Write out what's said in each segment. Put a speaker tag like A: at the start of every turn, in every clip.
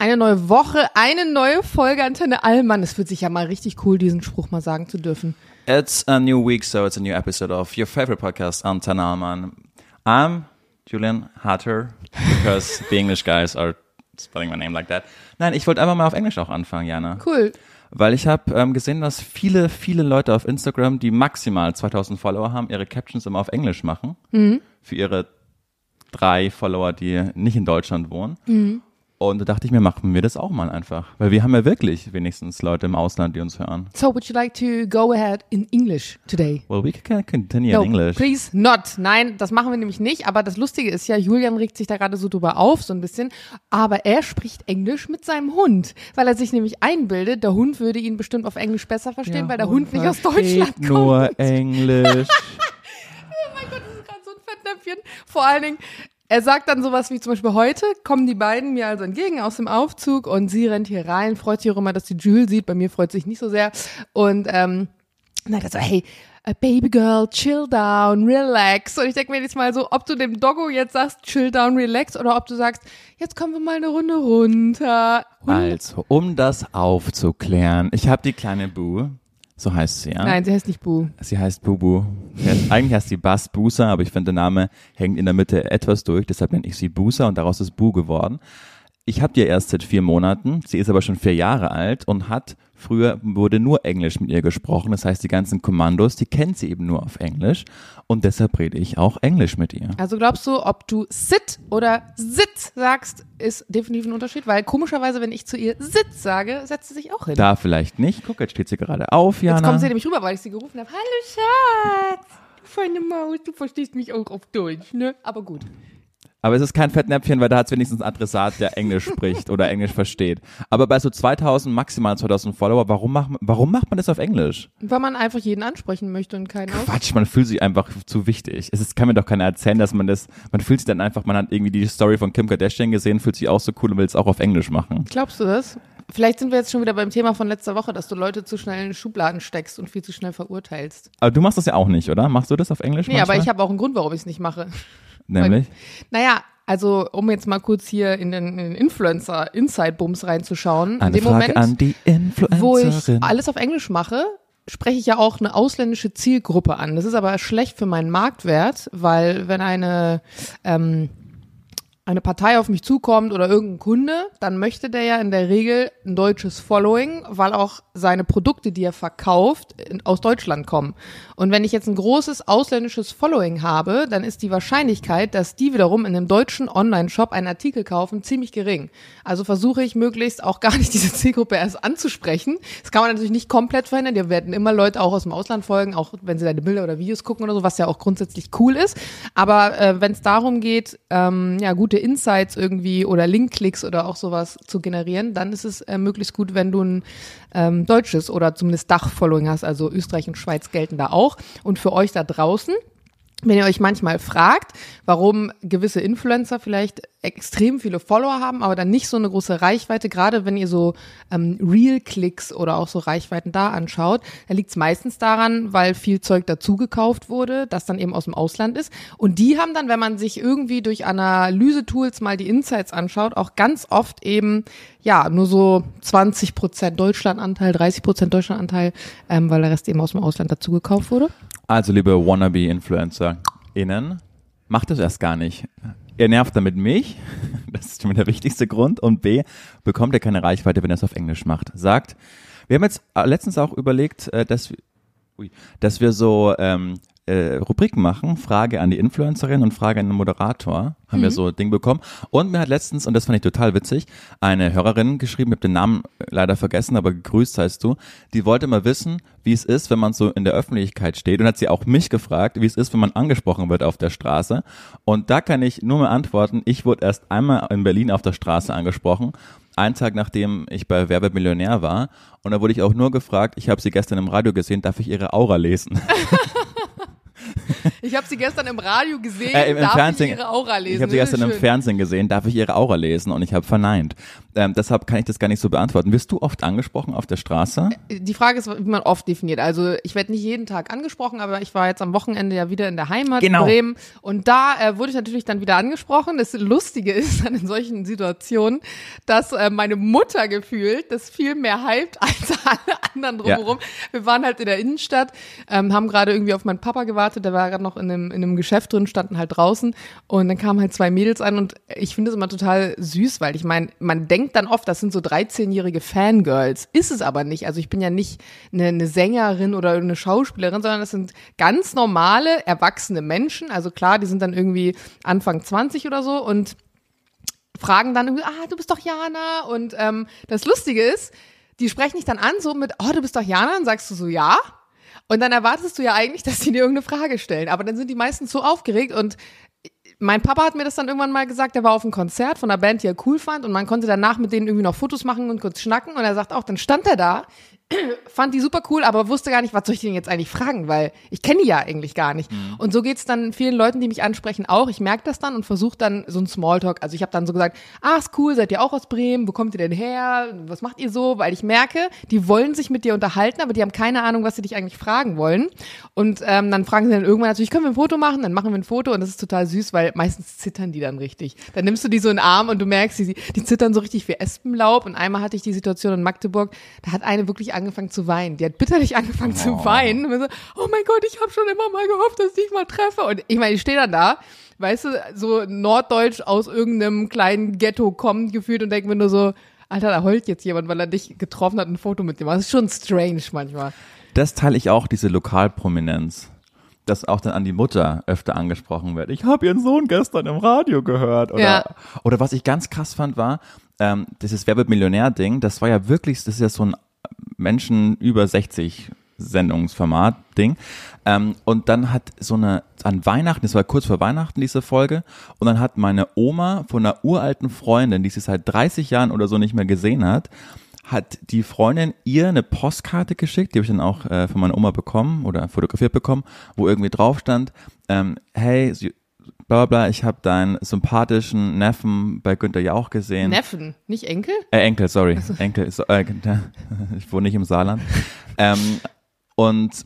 A: Eine neue Woche, eine neue Folge Antenne Allmann. Es wird sich ja mal richtig cool, diesen Spruch mal sagen zu dürfen.
B: It's a new week, so it's a new episode of your favorite podcast, Antenne Allmann. I'm Julian Hatter, because the English guys are spelling my name like that. Nein, ich wollte einfach mal auf Englisch auch anfangen, Jana.
A: Cool.
B: Weil ich habe ähm, gesehen, dass viele, viele Leute auf Instagram, die maximal 2000 Follower haben, ihre Captions immer auf Englisch machen. Für ihre drei Follower, die nicht in Deutschland wohnen. Und da dachte ich mir, machen wir das auch mal einfach. Weil wir haben ja wirklich wenigstens Leute im Ausland, die uns hören.
A: So, would you like to go ahead in English today?
B: Well, we can continue
A: No,
B: in English.
A: please not. Nein, das machen wir nämlich nicht. Aber das Lustige ist ja, Julian regt sich da gerade so drüber auf, so ein bisschen. Aber er spricht Englisch mit seinem Hund, weil er sich nämlich einbildet, der Hund würde ihn bestimmt auf Englisch besser verstehen, weil der Hund nicht aus Deutschland kommt.
B: Nur Englisch.
A: Oh mein Gott, das ist gerade so ein Fettnäpfchen. Vor allen Dingen, er sagt dann sowas wie zum Beispiel heute, kommen die beiden mir also entgegen aus dem Aufzug und sie rennt hier rein, freut sich auch immer, dass die Jules sieht. Bei mir freut sich nicht so sehr. Und ähm, dann sagt er so, hey, Baby Girl, chill down, relax. Und ich denke mir jetzt mal so, ob du dem Doggo jetzt sagst, chill down, relax, oder ob du sagst, jetzt kommen wir mal eine Runde runter.
B: Also, um das aufzuklären, ich habe die kleine Boo, so heißt sie, ja?
A: Nein, sie heißt nicht Bu.
B: Sie heißt Bubu. Eigentlich heißt sie Bass Busa, aber ich finde, der Name hängt in der Mitte etwas durch, deshalb nenne ich sie Busa und daraus ist Bu geworden. Ich habe die erst seit vier Monaten, sie ist aber schon vier Jahre alt und hat früher wurde nur Englisch mit ihr gesprochen. Das heißt, die ganzen Kommandos, die kennt sie eben nur auf Englisch und deshalb rede ich auch Englisch mit ihr.
A: Also glaubst du, ob du sit oder sit sagst, ist definitiv ein Unterschied, weil komischerweise, wenn ich zu ihr sit sage, setzt sie sich auch hin.
B: Da vielleicht nicht. Guck, jetzt steht sie gerade auf, Jana.
A: Jetzt kommt sie nämlich rüber, weil ich sie gerufen habe. Hallo Schatz, du feine Maus, du verstehst mich auch auf Deutsch, ne? Aber gut.
B: Aber es ist kein Fettnäpfchen, weil da hat es wenigstens einen Adressat, der Englisch spricht oder Englisch versteht. Aber bei so 2000, maximal 2000 Follower, warum macht, man- warum macht man das auf Englisch?
A: Weil man einfach jeden ansprechen möchte und keinen aus.
B: Quatsch, man fühlt sich einfach zu wichtig. Es ist, kann mir doch keiner erzählen, dass man das, man fühlt sich dann einfach, man hat irgendwie die Story von Kim Kardashian gesehen, fühlt sich auch so cool und will es auch auf Englisch machen.
A: Glaubst du das? Vielleicht sind wir jetzt schon wieder beim Thema von letzter Woche, dass du Leute zu schnell in Schubladen steckst und viel zu schnell verurteilst.
B: Aber du machst das ja auch nicht, oder? Machst du das auf Englisch
A: Nee,
B: manchmal?
A: aber ich habe auch einen Grund, warum ich es nicht mache.
B: Nämlich?
A: Naja, also um jetzt mal kurz hier in den, in den Influencer-Inside-Bums reinzuschauen. in
B: Eine
A: dem
B: Frage
A: Moment,
B: an die
A: wo ich alles auf Englisch mache, spreche ich ja auch eine ausländische Zielgruppe an. Das ist aber schlecht für meinen Marktwert, weil wenn eine ähm, eine Partei auf mich zukommt oder irgendein Kunde, dann möchte der ja in der Regel ein deutsches Following, weil auch seine Produkte, die er verkauft, aus Deutschland kommen. Und wenn ich jetzt ein großes ausländisches Following habe, dann ist die Wahrscheinlichkeit, dass die wiederum in einem deutschen Online-Shop einen Artikel kaufen, ziemlich gering. Also versuche ich möglichst auch gar nicht diese Zielgruppe erst anzusprechen. Das kann man natürlich nicht komplett verhindern. Dir werden immer Leute auch aus dem Ausland folgen, auch wenn sie deine Bilder oder Videos gucken oder so, was ja auch grundsätzlich cool ist. Aber äh, wenn es darum geht, ähm, ja, gute Insights irgendwie oder Linkklicks oder auch sowas zu generieren, dann ist es äh, möglichst gut, wenn du ein ähm, deutsches oder zumindest Dach-Following hast. Also Österreich und Schweiz gelten da auch. Und für euch da draußen, wenn ihr euch manchmal fragt, warum gewisse Influencer vielleicht extrem viele Follower haben, aber dann nicht so eine große Reichweite, gerade wenn ihr so ähm, Real-Klicks oder auch so Reichweiten da anschaut, dann liegt es meistens daran, weil viel Zeug dazu gekauft wurde, das dann eben aus dem Ausland ist. Und die haben dann, wenn man sich irgendwie durch Analyse-Tools mal die Insights anschaut, auch ganz oft eben, ja, nur so 20 Prozent Deutschlandanteil, 30 Prozent Deutschlandanteil, ähm, weil der Rest eben aus dem Ausland dazu gekauft wurde.
B: Also, liebe Wannabe-InfluencerInnen, macht das erst gar nicht. Ihr nervt damit mich, das ist schon der wichtigste Grund. Und B, bekommt ihr keine Reichweite, wenn ihr es auf Englisch macht. Sagt, wir haben jetzt letztens auch überlegt, äh, dass, dass wir so ähm, äh, Rubriken machen, Frage an die Influencerin und Frage an den Moderator, haben wir so ein Ding bekommen. Und mir hat letztens, und das fand ich total witzig, eine Hörerin geschrieben, ich habe den Namen leider vergessen, aber gegrüßt heißt du, die wollte mal wissen, wie es ist, wenn man so in der Öffentlichkeit steht und hat sie auch mich gefragt, wie es ist, wenn man angesprochen wird auf der Straße. Und da kann ich nur mal antworten, ich wurde erst einmal in Berlin auf der Straße angesprochen, einen Tag nachdem ich bei Werbemillionär war. Und da wurde ich auch nur gefragt, ich habe sie gestern im Radio gesehen, darf ich ihre Aura lesen?
A: Ich habe sie gestern im Radio gesehen,
B: Äh, im, im
A: darf
B: Fernsehen,
A: ich ihre Aura lesen.
B: Ich habe sie gestern im
A: schön.
B: Fernsehen gesehen, darf ich ihre Aura lesen und ich habe verneint. Ähm, deshalb kann ich das gar nicht so beantworten. Wirst du oft angesprochen auf der Straße?
A: Die Frage ist, wie man oft definiert. Also ich werde nicht jeden Tag angesprochen, aber ich war jetzt am Wochenende ja wieder in der Heimat
B: Genau.
A: in Bremen und da äh, wurde ich natürlich dann wieder angesprochen. Das Lustige ist dann in solchen Situationen, dass äh, meine Mutter gefühlt das viel mehr hypt als alle anderen drumherum. Wir waren halt in der Innenstadt, ähm, haben gerade irgendwie auf meinen Papa gewartet, der war gerade noch in einem, in einem Geschäft drin, standen halt draußen und dann kamen halt zwei Mädels an und ich finde es immer total süß, weil ich meine, man denkt dann oft, das sind so 13-jährige Fangirls. Ist es aber nicht. Also ich bin ja nicht eine, eine Sängerin oder eine Schauspielerin, sondern das sind ganz normale, erwachsene Menschen. Also klar, die sind dann irgendwie Anfang 20 oder so und fragen dann irgendwie, ah, du bist doch Jana. Und ähm, das Lustige ist, die sprechen dich dann an so mit, oh, du bist doch Jana. Und sagst du so, ja. Und dann erwartest du ja eigentlich, dass die dir irgendeine Frage stellen. Aber dann sind die meistens so aufgeregt und mein Papa hat mir das dann irgendwann mal gesagt, der war auf einem Konzert von einer Band, die er cool fand und man konnte danach mit denen irgendwie noch Fotos machen und kurz schnacken und er sagt auch, dann stand er da, fand die super cool, aber wusste gar nicht, was soll ich denn jetzt eigentlich fragen, weil ich kenne die ja eigentlich gar nicht. Und so geht's dann vielen Leuten, die mich ansprechen, auch. Ich merke das dann und versuche dann so ein Smalltalk. Also ich habe dann so gesagt, ah, ist cool, seid ihr auch aus Bremen? Wo kommt ihr denn her? Was macht ihr so? Weil ich merke, die wollen sich mit dir unterhalten, aber die haben keine Ahnung, was sie dich eigentlich fragen wollen. Und ähm, dann fragen sie dann irgendwann natürlich, können wir ein Foto machen? Dann machen wir ein Foto und das ist total süß, weil meistens zittern die dann richtig. Dann nimmst du die so in den Arm und du merkst, die, die zittern so richtig wie Espenlaub. Und einmal hatte ich die Situation in Magdeburg, da hat eine wirklich angefangen zu weinen. Die hat bitterlich angefangen zu weinen. Und so, oh mein Gott, ich habe schon immer mal gehofft, dass ich dich mal treffe. Und ich meine, ich stehe dann da, weißt du, so norddeutsch aus irgendeinem kleinen Ghetto kommt gefühlt und denke mir nur so, Alter, da heult jetzt jemand, weil er dich getroffen hat, und ein Foto mit dir macht. Das ist schon strange manchmal.
B: Das teile ich auch, diese Lokalprominenz. Dass auch dann an die Mutter öfter angesprochen wird. Ich habe ihren Sohn gestern im Radio gehört. Oder,
A: Ja.
B: oder was ich ganz krass fand, war, ähm, dieses Wer wird Millionär-Ding, das war ja wirklich, das ist ja so ein Menschen über 60 Sendungsformat-Ding. Ähm, und dann hat so eine, an Weihnachten, das war kurz vor Weihnachten diese Folge, und dann hat meine Oma von einer uralten Freundin, die sie seit 30 Jahren oder so nicht mehr gesehen hat, hat die Freundin ihr eine Postkarte geschickt, die habe ich dann auch äh, von meiner Oma bekommen oder fotografiert bekommen, wo irgendwie drauf stand, ähm, hey, bla bla bla, ich habe deinen sympathischen Neffen bei Günter Jauch gesehen.
A: Neffen, nicht Enkel?
B: Äh, Enkel, sorry. Enkel, so, äh, ich wohne nicht im Saarland. ähm, und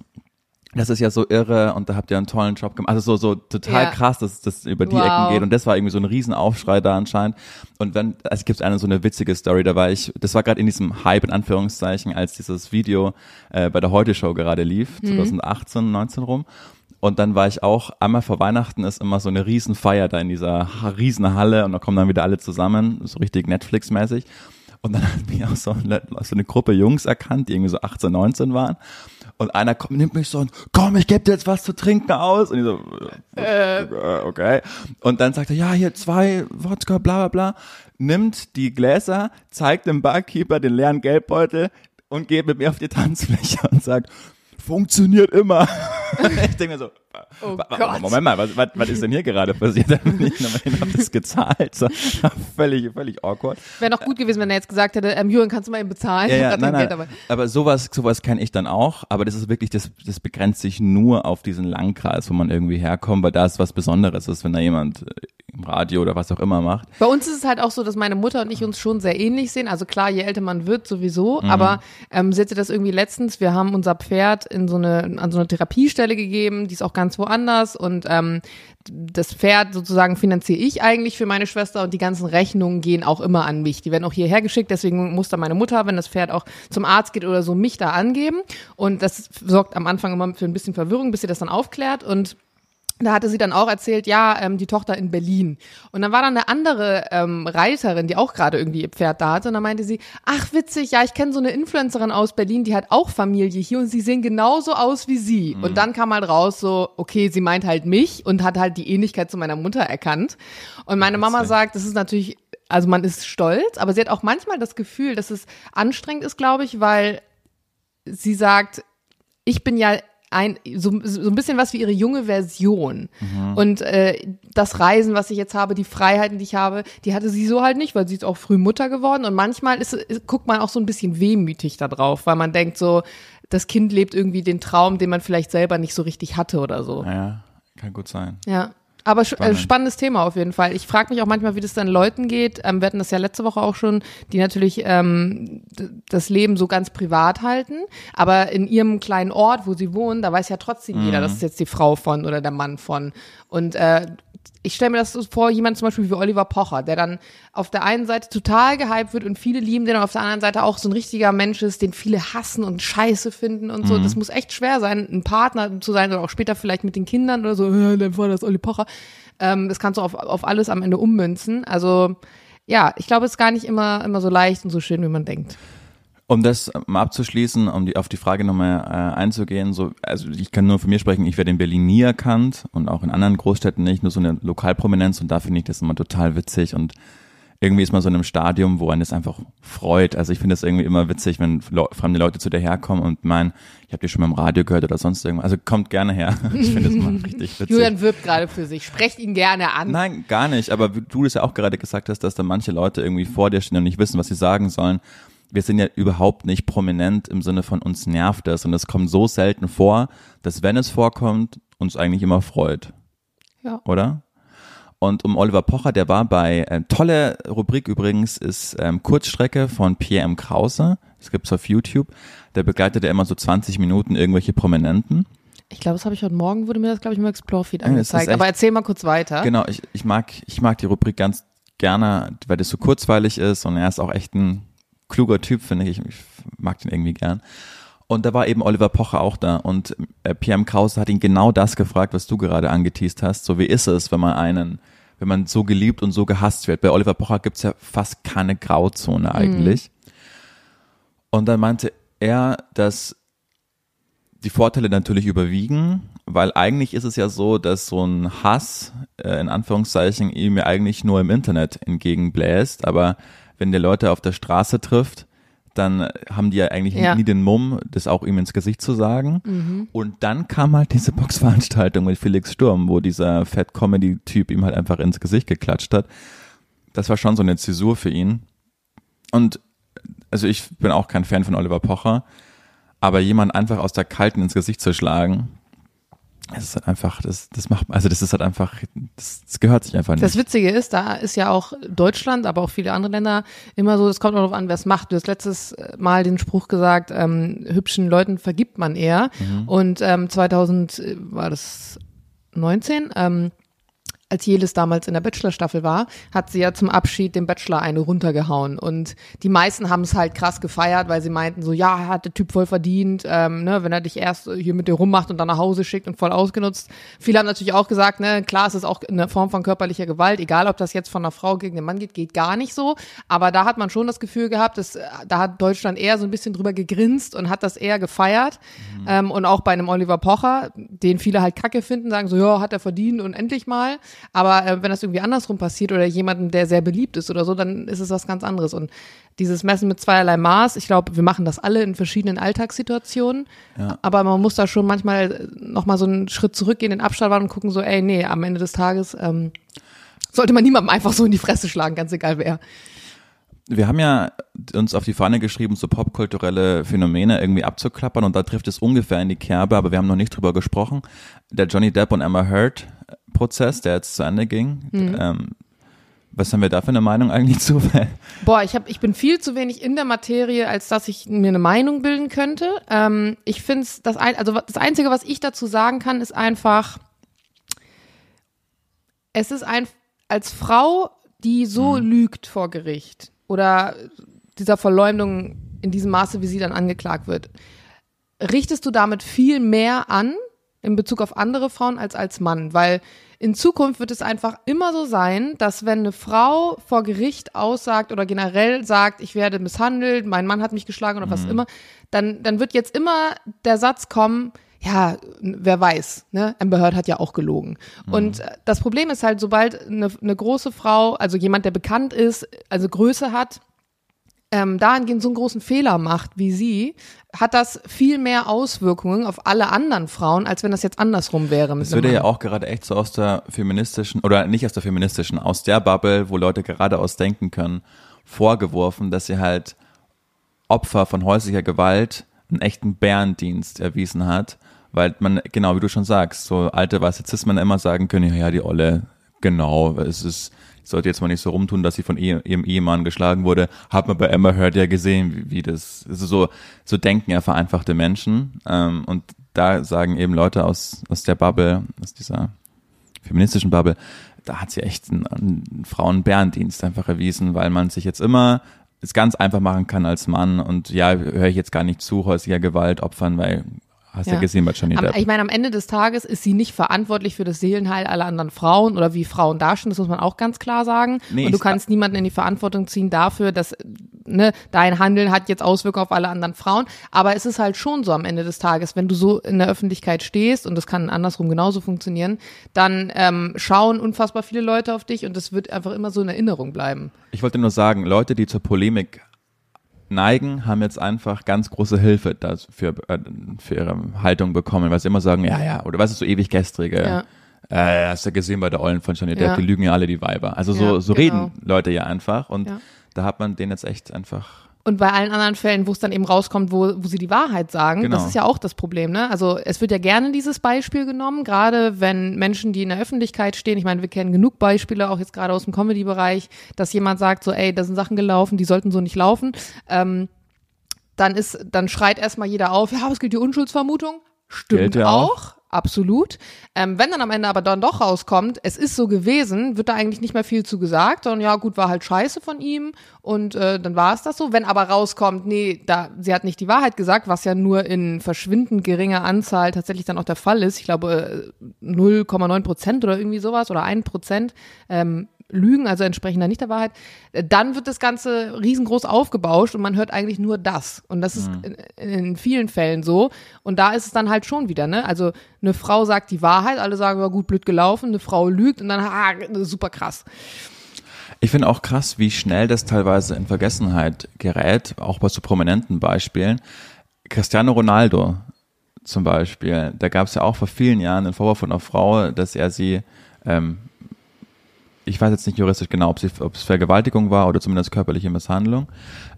B: das ist ja so irre und da habt ihr einen tollen Job gemacht. Also so, so total
A: Ja.
B: krass, dass das über die
A: Wow.
B: Ecken geht. Und das war irgendwie so ein Riesenaufschrei da anscheinend. Und wenn, also es gibt eine so eine witzige Story, da war ich, das war gerade in diesem Hype in Anführungszeichen, als dieses Video äh, bei der Heute-Show gerade lief, 2018, 19 rum. Und dann war ich auch, einmal vor Weihnachten ist immer so eine Riesenfeier da in dieser ha- Riesenhalle und da kommen dann wieder alle zusammen, so richtig Netflix-mäßig. Und dann hat mich auch so eine, so eine Gruppe Jungs erkannt, die irgendwie so 18, 19 waren. Und einer kommt, nimmt mich so und komm, ich geb dir jetzt was zu trinken aus. Und ich so, äh, okay. Und dann sagt er, ja, hier zwei Wodka, bla bla bla. Nimmt die Gläser, zeigt dem Barkeeper den leeren Geldbeutel und geht mit mir auf die Tanzfläche und sagt, funktioniert immer. ich denke mir so,
A: Oh.
B: Moment mal, was, was, was ist denn hier gerade passiert? Da bin ich nochmal hab das gezahlt. So, völlig, völlig awkward.
A: Wäre noch gut gewesen, wenn er jetzt gesagt hätte, ähm, Jürgen, kannst du mal eben bezahlen?
B: Ja, ja, nein, nein. Aber sowas, sowas kenne ich dann auch. Aber das ist wirklich, das, das begrenzt sich nur auf diesen Landkreis, wo man irgendwie herkommt, weil da ist was Besonderes ist, wenn da jemand äh, im Radio oder was auch immer macht.
A: Bei uns ist es halt auch so, dass meine Mutter und ich uns schon sehr ähnlich sehen. Also klar, je älter man wird, sowieso.
B: Mhm.
A: Aber ähm, sie hatte das irgendwie letztens. Wir haben unser Pferd in so eine, an so eine Therapiestelle gegeben. Die ist auch ganz woanders. Und ähm, das Pferd sozusagen finanziere ich eigentlich für meine Schwester und die ganzen Rechnungen gehen auch immer an mich. Die werden auch hierher geschickt. Deswegen muss dann meine Mutter, wenn das Pferd auch zum Arzt geht oder so, mich da angeben. Und das sorgt am Anfang immer für ein bisschen Verwirrung, bis sie das dann aufklärt. Und da hatte sie dann auch erzählt, ja, ähm, die Tochter in Berlin. Und dann war dann eine andere ähm, Reiterin, die auch gerade irgendwie ihr Pferd da hatte. Und dann meinte sie, ach witzig, ja, ich kenne so eine Influencerin aus Berlin, die hat auch Familie hier und sie sehen genauso aus wie sie. Und dann kam halt raus so, okay, sie meint halt mich und hat halt die Ähnlichkeit zu meiner Mutter erkannt. Und meine Mama sagt, das ist natürlich, also man ist stolz, aber sie hat auch manchmal das Gefühl, dass es anstrengend ist, glaube ich, weil sie sagt, ich bin ja ein, so, so ein bisschen was wie ihre junge Version. Und äh, das Reisen, was ich jetzt habe, die Freiheiten, die ich habe, die hatte sie so halt nicht, weil sie ist auch früh Mutter geworden. Und manchmal ist, ist, guckt man auch so ein bisschen wehmütig da drauf, weil man denkt so, das Kind lebt irgendwie den Traum, den man vielleicht selber nicht so richtig hatte oder so.
B: Ja, Kann gut sein.
A: Ja. Aber äh,
B: Spannend.
A: spannendes Thema auf jeden Fall. Ich frage mich auch manchmal, wie das dann Leuten geht. Ähm, wir hatten das ja letzte Woche auch schon, die natürlich ähm, das Leben so ganz privat halten. Aber in ihrem kleinen Ort, wo sie wohnen, da weiß ja trotzdem jeder, das ist jetzt die Frau von oder der Mann von. Und äh, ich stelle mir das so vor, jemand zum Beispiel wie Oliver Pocher, der dann auf der einen Seite total gehypt wird und viele lieben den und auf der anderen Seite auch so ein richtiger Mensch ist, den viele hassen und scheiße finden und so. Das muss echt schwer sein, ein Partner zu sein oder auch später vielleicht mit den Kindern oder so, äh, dann war das Olli Pocher. Ähm, das kannst du auf, auf alles am Ende ummünzen. Also ja, ich glaube, es ist gar nicht immer, immer so leicht und so schön, wie man denkt.
B: Um das mal abzuschließen, um die, auf die Frage nochmal äh, einzugehen, so, also ich kann nur von mir sprechen, ich werde in Berlin nie erkannt und auch in anderen Großstädten nicht, nur so eine Lokalprominenz und da finde ich das immer total witzig und irgendwie ist man so in einem Stadium, wo einen das einfach freut. Also ich finde das irgendwie immer witzig, wenn Le fremde Leute zu dir herkommen und meinen, ich habe dich schon mal im Radio gehört oder sonst irgendwas. Also kommt gerne her. Ich finde das immer richtig witzig.
A: Julian wirbt gerade für sich. Sprecht ihn gerne an.
B: Nein, gar nicht. Aber du das ja auch gerade gesagt hast, dass da manche Leute irgendwie vor dir stehen und nicht wissen, was sie sagen sollen. Wir sind ja überhaupt nicht prominent im Sinne von uns nervt das. Und es kommt so selten vor, dass wenn es vorkommt, uns eigentlich immer freut.
A: Ja.
B: Oder? Und um Oliver Pocher, der war bei, äh, tolle Rubrik übrigens, ist ähm, Kurzstrecke von Pierre M. Krause. Das gibt's auf YouTube. Der begleitet ja immer so 20 Minuten irgendwelche Prominenten.
A: Ich glaube, das habe ich heute Morgen, wurde mir das, glaube ich, im Explore-Feed angezeigt.
B: echt-
A: Aber erzähl mal kurz weiter.
B: Genau, ich, ich mag, ich mag die Rubrik ganz gerne, weil das so kurzweilig ist und er ist auch echt ein kluger Typ, finde ich. Ich mag den irgendwie gern. Und da war eben Oliver Pocher auch da und äh, Pierre M. Krause hat ihn genau das gefragt, was du gerade angeteased hast. So wie ist es, wenn man einen, wenn man so geliebt und so gehasst wird. Bei Oliver Pocher gibt's ja fast keine Grauzone eigentlich. Und dann meinte er, dass die Vorteile natürlich überwiegen, weil eigentlich ist es ja so, dass so ein Hass äh, in Anführungszeichen ihm ja eigentlich nur im Internet entgegenbläst, aber wenn der Leute auf der Straße trifft, dann haben die ja eigentlich
A: Ja.
B: nie den Mumm, das auch ihm ins Gesicht zu sagen. Und dann kam halt diese Boxveranstaltung mit Felix Sturm, wo dieser Fat-Comedy-Typ ihm halt einfach ins Gesicht geklatscht hat. Das war schon so eine Zäsur für ihn. Und also ich bin auch kein Fan von Oliver Pocher, aber jemand einfach aus der Kalten ins Gesicht zu schlagen, das ist halt einfach, das, das macht, also das ist halt einfach, das, das gehört sich einfach nicht.
A: Das Witzige ist, da ist ja auch Deutschland, aber auch viele andere Länder immer so, es kommt auch darauf an, wer es macht. Du hast letztes Mal den Spruch gesagt, ähm, hübschen Leuten vergibt man eher. Und ähm, 2000 äh, war das 19, ähm, als Jelis damals in der Bachelor-Staffel war, hat sie ja zum Abschied dem Bachelor eine runtergehauen. Und die meisten haben es halt krass gefeiert, weil sie meinten so, ja, hat der Typ voll verdient, ähm, ne, wenn er dich erst hier mit dir rummacht und dann nach Hause schickt und voll ausgenutzt. Viele haben natürlich auch gesagt, ne, klar, es ist auch eine Form von körperlicher Gewalt, egal ob das jetzt von einer Frau gegen den Mann geht, geht gar nicht so. Aber da hat man schon das Gefühl gehabt, dass, äh, da hat Deutschland eher so ein bisschen drüber gegrinst und hat das eher gefeiert. Ähm, und auch bei einem Oliver Pocher, den viele halt kacke finden, sagen so, ja, hat er verdient und endlich mal. Aber äh, wenn das irgendwie andersrum passiert oder jemanden, der sehr beliebt ist oder so, dann ist es was ganz anderes. Und dieses Messen mit zweierlei Maß, ich glaube, wir machen das alle in verschiedenen Alltagssituationen.
B: Ja.
A: Aber man muss da schon manchmal nochmal so einen Schritt zurückgehen, in den Abstand und gucken so, ey, nee, am Ende des Tages ähm, sollte man niemandem einfach so in die Fresse schlagen, ganz egal wer.
B: Wir haben ja uns auf die Fahne geschrieben, so popkulturelle Phänomene irgendwie abzuklappern und da trifft es ungefähr in die Kerbe, aber wir haben noch nicht drüber gesprochen. Der Johnny Depp und Amber Heard Prozess, der jetzt zu Ende ging. Ähm, was haben wir da für eine Meinung eigentlich zu?
A: Boah, ich, hab, ich bin viel zu wenig in der Materie, als dass ich mir eine Meinung bilden könnte. Ähm, ich finde es, das, ein, also das Einzige, was ich dazu sagen kann, ist einfach, es ist ein, als Frau, die so lügt vor Gericht oder dieser Verleumdung in diesem Maße, wie sie dann angeklagt wird, richtest du damit viel mehr an in Bezug auf andere Frauen als als Mann, weil in Zukunft wird es einfach immer so sein, dass wenn eine Frau vor Gericht aussagt oder generell sagt, ich werde misshandelt, mein Mann hat mich geschlagen oder was immer, dann, dann wird jetzt immer der Satz kommen, ja, wer weiß, ne? Amber Heard hat ja auch gelogen. Und äh, das Problem ist halt, sobald eine, eine große Frau, also jemand, der bekannt ist, also Größe hat, ähm, dahingehend so einen großen Fehler macht wie sie, hat das viel mehr Auswirkungen auf alle anderen Frauen, als wenn das jetzt andersrum wäre.
B: Das
A: einem
B: wird ja
A: Mann.
B: auch gerade echt so aus der feministischen, oder nicht aus der feministischen, aus der Bubble, wo Leute geradeaus denken können, vorgeworfen, dass sie halt Opfer von häuslicher Gewalt einen echten Bärendienst erwiesen hat, Weil man, genau wie du schon sagst, so alte weiße Cis-Männer immer sagen können, ja, ja, die Olle, genau, es ist, ich sollte jetzt mal nicht so rumtun, dass sie von ihr, ihrem Ehemann geschlagen wurde. Hat man bei Emma Heard ja gesehen, wie, wie das, also so, so denken ja vereinfachte Menschen. Ähm, und da sagen eben Leute aus, aus der Bubble, aus dieser feministischen Bubble, da hat sie echt einen, einen Frauen-Bärendienst einfach erwiesen, weil man sich jetzt immer es ganz einfach machen kann als Mann und ja, höre ich jetzt gar nicht zu häuslicher Gewalt Opfern, weil Hast ja, ja gesehen bei Johnny Depp.
A: ich meine, am Ende des Tages ist sie nicht verantwortlich für das Seelenheil aller anderen Frauen oder wie Frauen dastehen, das muss man auch ganz klar sagen. Nee, und du kannst niemanden in die Verantwortung ziehen dafür, dass ne, dein Handeln hat jetzt Auswirkungen auf alle anderen Frauen. Aber es ist halt schon so am Ende des Tages, wenn du so in der Öffentlichkeit stehst, und das kann andersrum genauso funktionieren, dann ähm, schauen unfassbar viele Leute auf dich und das wird einfach immer so in Erinnerung bleiben.
B: Ich wollte nur sagen, Leute, die zur Polemik neigen, haben jetzt einfach ganz große Hilfe dafür, äh, für ihre Haltung bekommen, weil sie immer sagen, ja, ja, oder was ist so ewig gestrige. Ja. Äh, hast du gesehen bei der Eulen von Johnny Depp, ja. die lügen ja alle die Weiber. Also so, ja, so genau. reden Leute ja einfach und da hat man den jetzt echt einfach
A: und bei allen anderen Fällen, wo es dann eben rauskommt, wo, wo sie die Wahrheit sagen, genau. das ist ja auch das Problem. Ne? Also es wird ja gerne dieses Beispiel genommen, gerade wenn Menschen, die in der Öffentlichkeit stehen, ich meine, wir kennen genug Beispiele, auch jetzt gerade aus dem Comedy-Bereich, dass jemand sagt, so, ey, da sind Sachen gelaufen, die sollten so nicht laufen. Ähm, dann ist, dann schreit erstmal jeder auf, ja, was gilt die Unschuldsvermutung? Stimmt ja auch. auch. Absolut. Ähm, wenn dann am Ende aber dann doch rauskommt, es ist so gewesen, wird da eigentlich nicht mehr viel zu gesagt, sondern ja, gut, war halt scheiße von ihm und äh, dann war es das so. Wenn aber rauskommt, nee, da, sie hat nicht die Wahrheit gesagt, was ja nur in verschwindend geringer Anzahl tatsächlich dann auch der Fall ist, ich glaube 0,9 Prozent oder irgendwie sowas oder 1 Prozent, ähm, lügen, also entsprechen da nicht der Wahrheit, äh, dann wird das Ganze riesengroß aufgebauscht und man hört eigentlich nur das. Und das ist mhm. in, in, vielen Fällen so. Und da ist es dann halt schon wieder, ne? Also eine Frau sagt die Wahrheit, alle sagen, war gut, blöd gelaufen, eine Frau lügt und dann, ah, super krass.
B: Ich finde auch krass, wie schnell das teilweise in Vergessenheit gerät, auch bei so prominenten Beispielen. Cristiano Ronaldo zum Beispiel, da gab es ja auch vor vielen Jahren einen Vorwurf von einer Frau, dass er sie ähm, ich weiß jetzt nicht juristisch genau, ob, sie, ob es Vergewaltigung war oder zumindest körperliche Misshandlung.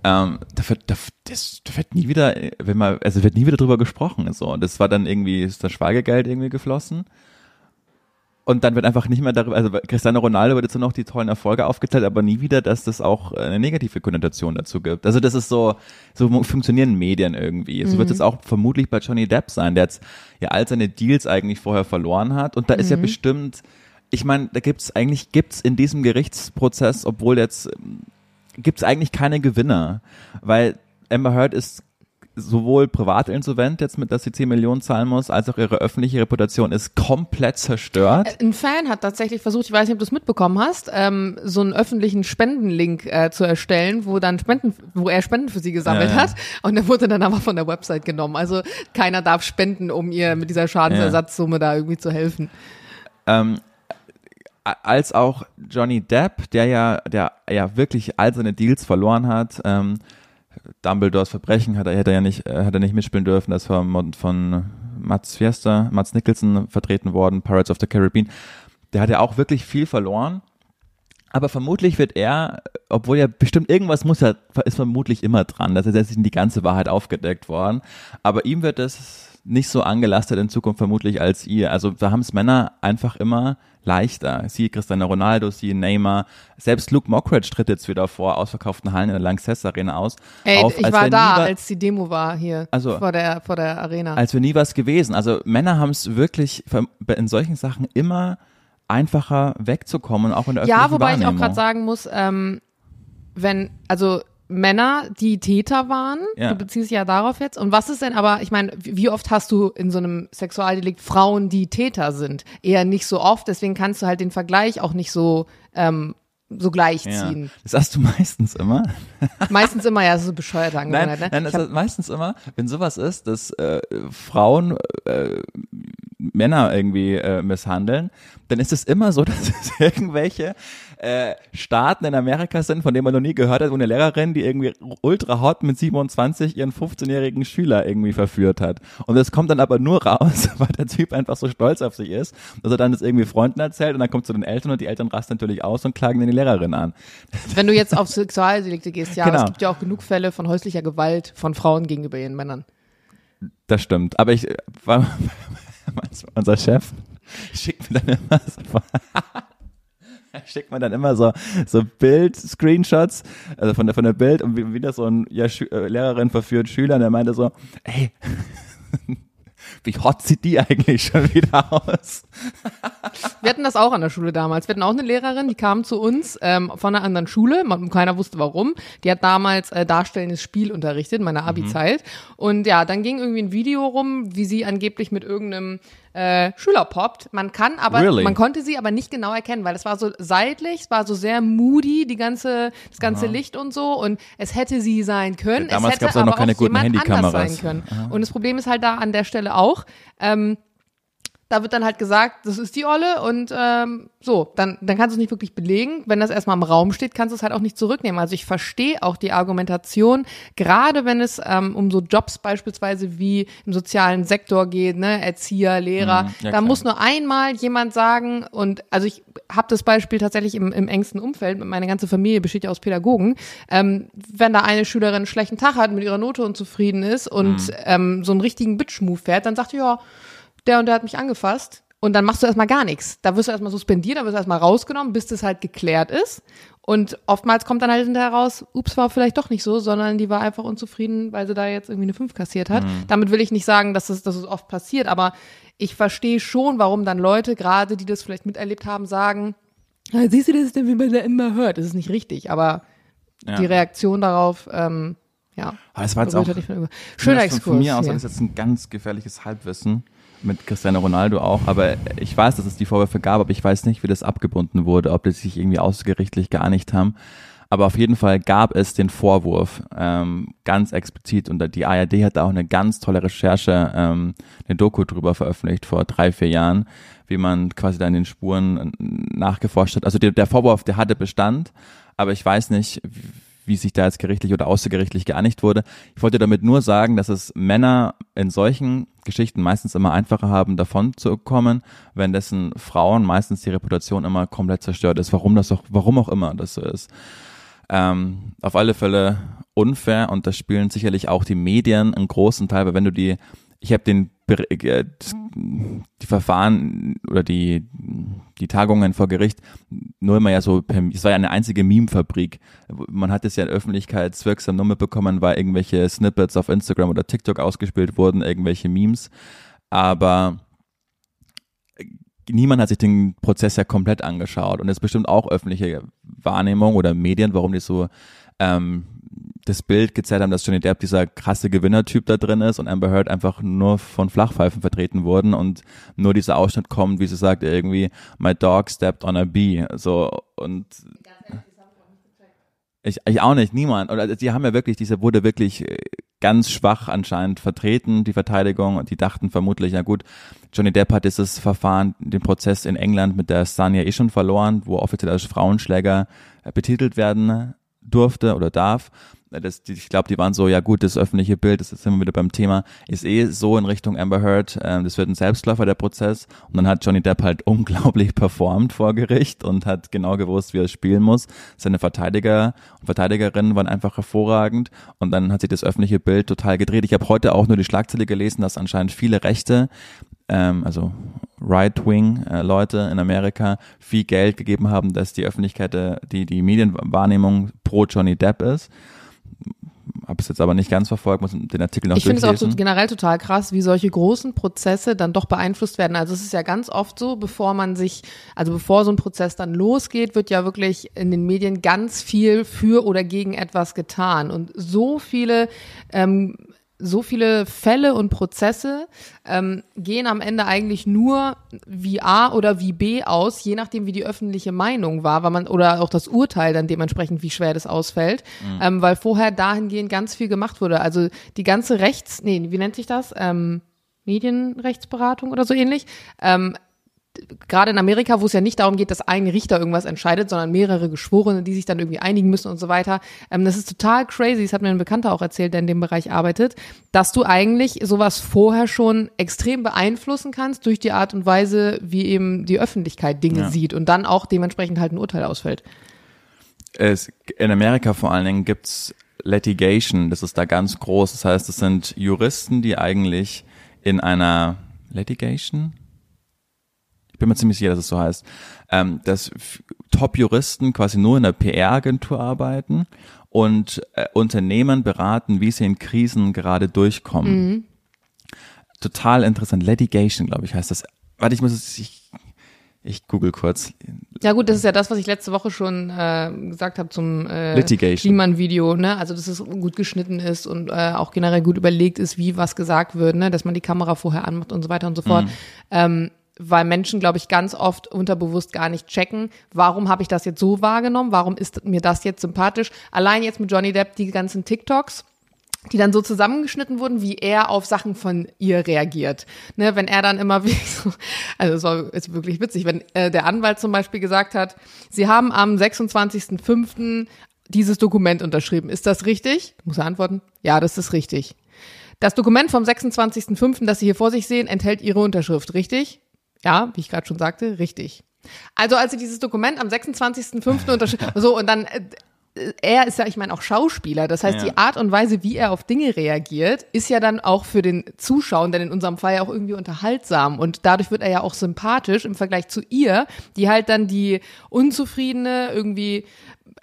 B: Ähm, da wird, da, das, da wird nie wieder, wenn man, also wird nie wieder drüber gesprochen. So, das war dann irgendwie, ist das Schweigegeld irgendwie geflossen. Und dann wird einfach nicht mehr darüber, also Cristiano Ronaldo wird jetzt nur noch die tollen Erfolge aufgeteilt, aber nie wieder, dass das auch eine negative Konnotation dazu gibt. Also das ist so, so funktionieren Medien irgendwie. So mhm. wird es auch vermutlich bei Johnny Depp sein, der jetzt ja all seine Deals eigentlich vorher verloren hat. Und da mhm. ist ja mhm. bestimmt, ich meine, da gibt's eigentlich, gibt's in diesem Gerichtsprozess, obwohl jetzt, gibt's eigentlich keine Gewinner, weil Amber Heard ist sowohl privat insolvent jetzt mit, dass sie 10 Millionen zahlen muss, als auch ihre öffentliche Reputation ist komplett zerstört.
A: Ein Fan hat tatsächlich versucht, ich weiß nicht, ob du es mitbekommen hast, ähm, so einen öffentlichen Spendenlink äh, zu erstellen, wo dann Spenden, wo er Spenden für sie gesammelt ja, ja. hat. Und der wurde dann aber von der Website genommen. Also keiner darf spenden, um ihr mit dieser Schadensersatzsumme ja. da irgendwie zu helfen.
B: Ähm, als auch Johnny Depp, der ja, der ja wirklich all seine Deals verloren hat. Ähm, Dumbledores Verbrechen hat er, hätte er ja nicht, äh, hat er nicht mitspielen dürfen. Das war von Mats Fiesta, Mats Nicholson vertreten worden, Pirates of the Caribbean. Der hat ja auch wirklich viel verloren. Aber vermutlich wird er, obwohl ja bestimmt irgendwas muss er, ist vermutlich immer dran. Das ist jetzt nicht die ganze Wahrheit aufgedeckt worden. Aber ihm wird es nicht so angelastet in Zukunft vermutlich als ihr. Also da haben es Männer einfach immer leichter. Sie Cristiano Ronaldo, sie Neymar, selbst Luke Mockridge tritt jetzt wieder vor ausverkauften Hallen in der Lanxess Arena aus.
A: Ey, auf, ich war da, als die Demo war hier also, vor der vor der Arena.
B: Als wäre nie was gewesen. Also Männer haben es wirklich in solchen Sachen immer einfacher wegzukommen, auch in der öffentlichen
A: Ja, wobei ich auch gerade sagen muss, ähm, wenn also Männer, die Täter waren. Ja. Du beziehst ja darauf jetzt. Und was ist denn aber, ich meine, wie oft hast du in so einem Sexualdelikt Frauen, die Täter sind? Eher nicht so oft, deswegen kannst du halt den Vergleich auch nicht so ähm, so gleichziehen.
B: Ja. Das hast du meistens immer.
A: meistens immer, ja, das ist so bescheuert
B: Angewohnheit. Nein, ne? nein das ist meistens immer, wenn sowas ist, dass äh, Frauen äh, Männer irgendwie äh, misshandeln, dann ist es immer so, dass es irgendwelche äh, Staaten in Amerika sind, von denen man noch nie gehört hat, wo eine Lehrerin, die irgendwie ultra hot mit 27 ihren 15-jährigen Schüler irgendwie verführt hat. Und das kommt dann aber nur raus, weil der Typ einfach so stolz auf sich ist, dass er dann das irgendwie Freunden erzählt und dann kommt zu den Eltern und die Eltern rasten natürlich aus und klagen dann die Lehrerin an.
A: Wenn du jetzt auf Sexualdelikte gehst, ja, genau. es gibt ja auch genug Fälle von häuslicher Gewalt von Frauen gegenüber ihren Männern.
B: Das stimmt. Aber ich, unser Chef schickt mir dann immer so, schickt mir dann immer so, so Bild-Screenshots, also von der, von der Bild und wie, wie das so ein ja, Schü äh, Lehrerin verführt Schüler und er meinte so, ey, wie hot sieht die eigentlich schon wieder aus?
A: Wir hatten das auch an der Schule damals. Wir hatten auch eine Lehrerin, die kam zu uns ähm, von einer anderen Schule. Keiner wusste warum. Die hat damals äh, darstellendes Spiel unterrichtet in meiner Abi-Zeit. Mhm. Und ja, dann ging irgendwie ein Video rum, wie sie angeblich mit irgendeinem äh, Schüler poppt. Man kann aber, really? man konnte sie aber nicht genau erkennen, weil es war so seitlich, es war so sehr moody, die ganze, das ganze Aha. Licht und so. Und es hätte sie sein können.
B: Ja, damals
A: es hätte
B: aber noch keine auch guten Handykameras
A: sein können. Aha. Und das Problem ist halt da an der Stelle auch. Ähm, da wird dann halt gesagt, das ist die Olle und ähm, so, dann, dann kannst du es nicht wirklich belegen. Wenn das erstmal im Raum steht, kannst du es halt auch nicht zurücknehmen. Also ich verstehe auch die Argumentation, gerade wenn es ähm, um so Jobs beispielsweise wie im sozialen Sektor geht, ne, Erzieher, Lehrer, mhm, ja, da muss nur einmal jemand sagen und also ich habe das Beispiel tatsächlich im, im engsten Umfeld, meine ganze Familie besteht ja aus Pädagogen, ähm, wenn da eine Schülerin einen schlechten Tag hat, mit ihrer Note unzufrieden ist und mhm. ähm, so einen richtigen Bitch-Move fährt, dann sagt sie, ja, der und der hat mich angefasst. Und dann machst du erstmal gar nichts. Da wirst du erstmal suspendiert, da wirst du erstmal rausgenommen, bis das halt geklärt ist. Und oftmals kommt dann halt hinterher raus, ups, war vielleicht doch nicht so, sondern die war einfach unzufrieden, weil sie da jetzt irgendwie eine 5 kassiert hat. Mhm. Damit will ich nicht sagen, dass es, dass es oft passiert, aber ich verstehe schon, warum dann Leute, gerade die das vielleicht miterlebt haben, sagen, siehst du, das ist denn, wie man da immer hört. Das ist nicht richtig, aber ja. die Reaktion darauf, ähm, ja.
B: Aber das war jetzt auch,
A: schöner Exkurs.
B: Von mir aus, das ist jetzt ein ganz gefährliches Halbwissen mit Cristiano Ronaldo auch, aber ich weiß, dass es die Vorwürfe gab, aber ich weiß nicht, wie das abgebunden wurde, ob die sich irgendwie außergerichtlich geeinigt haben. Aber auf jeden Fall gab es den Vorwurf ähm, ganz explizit und die ARD hat da auch eine ganz tolle Recherche, ähm, eine Doku drüber veröffentlicht vor drei, vier Jahren, wie man quasi da in den Spuren nachgeforscht hat. Also der, der Vorwurf, der hatte Bestand, aber ich weiß nicht, wie sich da jetzt gerichtlich oder außergerichtlich geeinigt wurde. Ich wollte damit nur sagen, dass es Männer in solchen Geschichten meistens immer einfacher haben, davon zu kommen, wenn dessen Frauen meistens die Reputation immer komplett zerstört ist. Warum das auch, warum auch immer das so ist. Ähm, auf alle Fälle unfair und das spielen sicherlich auch die Medien einen großen Teil, weil wenn du die ich habe den die Verfahren oder die die Tagungen vor Gericht nur immer ja so es war ja eine einzige Meme-Fabrik. Man hat es ja in öffentlichkeitswirksam nur mitbekommen, weil irgendwelche Snippets auf Instagram oder TikTok ausgespielt wurden, irgendwelche Memes. Aber niemand hat sich den Prozess ja komplett angeschaut und es ist bestimmt auch öffentliche Wahrnehmung oder Medien, warum die so ähm, das Bild gezeigt haben, dass Johnny Depp dieser krasse Gewinnertyp da drin ist und Amber Heard einfach nur von Flachpfeifen vertreten wurden und nur dieser Ausschnitt kommt, wie sie sagt, irgendwie, my dog stepped on a bee, so, und ich, ich auch nicht, niemand. Oder die haben ja wirklich, diese wurde wirklich äh, ganz schwach anscheinend vertreten, die Verteidigung, und die dachten vermutlich, na gut, Johnny Depp hat dieses Verfahren, den Prozess in England mit der Sanya eh schon verloren, wo offiziell als Frauenschläger äh, betitelt werden durfte oder darf. Das, ich glaube, die waren so, ja gut, das öffentliche Bild, das sind wir wieder beim Thema, ist eh so in Richtung Amber Heard, ähm, das wird ein Selbstläufer, der Prozess. Und dann hat Johnny Depp halt unglaublich performt vor Gericht und hat genau gewusst, wie er spielen muss. Seine Verteidiger und Verteidigerinnen waren einfach hervorragend und dann hat sich das öffentliche Bild total gedreht. Ich habe heute auch nur die Schlagzeile gelesen, dass anscheinend viele Rechte ähm, also Right-Wing-Leute äh, in Amerika viel Geld gegeben haben, dass die Öffentlichkeit, äh, die, die Medienwahrnehmung pro Johnny Depp ist. Habe es jetzt aber nicht ganz verfolgt, muss den Artikel noch
A: Ich finde es auch so generell total krass, wie solche großen Prozesse dann doch beeinflusst werden. Also es ist ja ganz oft so, bevor man sich, also bevor so ein Prozess dann losgeht, wird ja wirklich in den Medien ganz viel für oder gegen etwas getan. Und so viele ähm, so viele Fälle und Prozesse ähm, gehen am Ende eigentlich nur wie A oder wie B aus, je nachdem, wie die öffentliche Meinung war, weil man oder auch das Urteil dann dementsprechend, wie schwer das ausfällt, mhm. ähm, weil vorher dahingehend ganz viel gemacht wurde. Also die ganze Rechts, nee, wie nennt sich das? Ähm, Medienrechtsberatung oder so ähnlich, ähm, gerade in Amerika, wo es ja nicht darum geht, dass ein Richter irgendwas entscheidet, sondern mehrere Geschworene, die sich dann irgendwie einigen müssen und so weiter. Ähm, das ist total crazy. Das hat mir ein Bekannter auch erzählt, der in dem Bereich arbeitet, dass du eigentlich sowas vorher schon extrem beeinflussen kannst durch die Art und Weise, wie eben die Öffentlichkeit Dinge ja. sieht und dann auch dementsprechend halt ein Urteil ausfällt.
B: Es, in Amerika vor allen Dingen gibt's Litigation, das ist da ganz groß. Das heißt, es sind Juristen, die eigentlich in einer Litigation, ich bin mir ziemlich sicher, dass es so heißt, ähm, dass Top-Juristen quasi nur in der PR-Agentur arbeiten und äh, Unternehmen beraten, wie sie in Krisen gerade durchkommen. Mhm. Total interessant. Litigation, glaube ich, heißt das. Warte, ich muss es, ich, ich google kurz.
A: Ja gut, das ist ja das, was ich letzte Woche schon äh, gesagt habe zum äh, Kliman-Video, ne? Also dass es gut geschnitten ist und äh, auch generell gut überlegt ist, wie was gesagt wird, ne? Dass man die Kamera vorher anmacht und so weiter und so fort. Mhm. Ähm, weil Menschen, glaube ich, ganz oft unterbewusst gar nicht checken, warum habe ich das jetzt so wahrgenommen, warum ist mir das jetzt sympathisch. Allein jetzt mit Johnny Depp die ganzen TikToks, die dann so zusammengeschnitten wurden, wie er auf Sachen von ihr reagiert. Ne, wenn er dann immer wie so, also es ist wirklich witzig, wenn äh, der Anwalt zum Beispiel gesagt hat, sie haben am 26.05. dieses Dokument unterschrieben. Ist das richtig? Muss er antworten, ja, das ist richtig. Das Dokument vom 26.05., das Sie hier vor sich sehen, enthält Ihre Unterschrift, richtig? Ja, wie ich gerade schon sagte, richtig. Also als sie dieses Dokument am 26.05. unterschrieben, so und dann äh, er ist ja, ich meine, auch Schauspieler. Das heißt, ja. die Art und Weise, wie er auf Dinge reagiert, ist ja dann auch für den Zuschauer, denn in unserem Fall ja auch irgendwie unterhaltsam. Und dadurch wird er ja auch sympathisch im Vergleich zu ihr, die halt dann die unzufriedene, irgendwie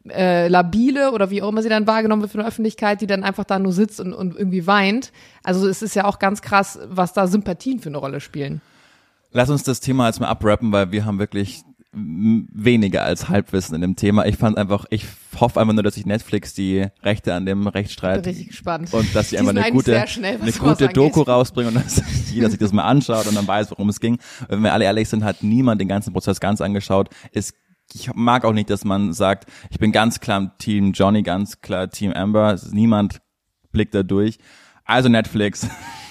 A: äh, labile oder wie auch immer sie dann wahrgenommen wird von der Öffentlichkeit, die dann einfach da nur sitzt und, und irgendwie weint. Also es ist ja auch ganz krass, was da Sympathien für eine Rolle spielen.
B: Lass uns das Thema jetzt mal abrappen, weil wir haben wirklich weniger als Halbwissen in dem Thema. Ich fand einfach, ich hoffe einfach nur, dass sich Netflix die Rechte an dem Rechtsstreit
A: richtig gespannt.
B: und dass sie einfach eine gute, schnell, eine gute Doku rausbringen und dass jeder sich das mal anschaut und dann weiß, worum es ging. Wenn wir alle ehrlich sind, hat niemand den ganzen Prozess ganz angeschaut. Es ich mag auch nicht, dass man sagt, ich bin ganz klar Team Johnny, ganz klar Team Amber. Niemand blickt da durch. Also Netflix,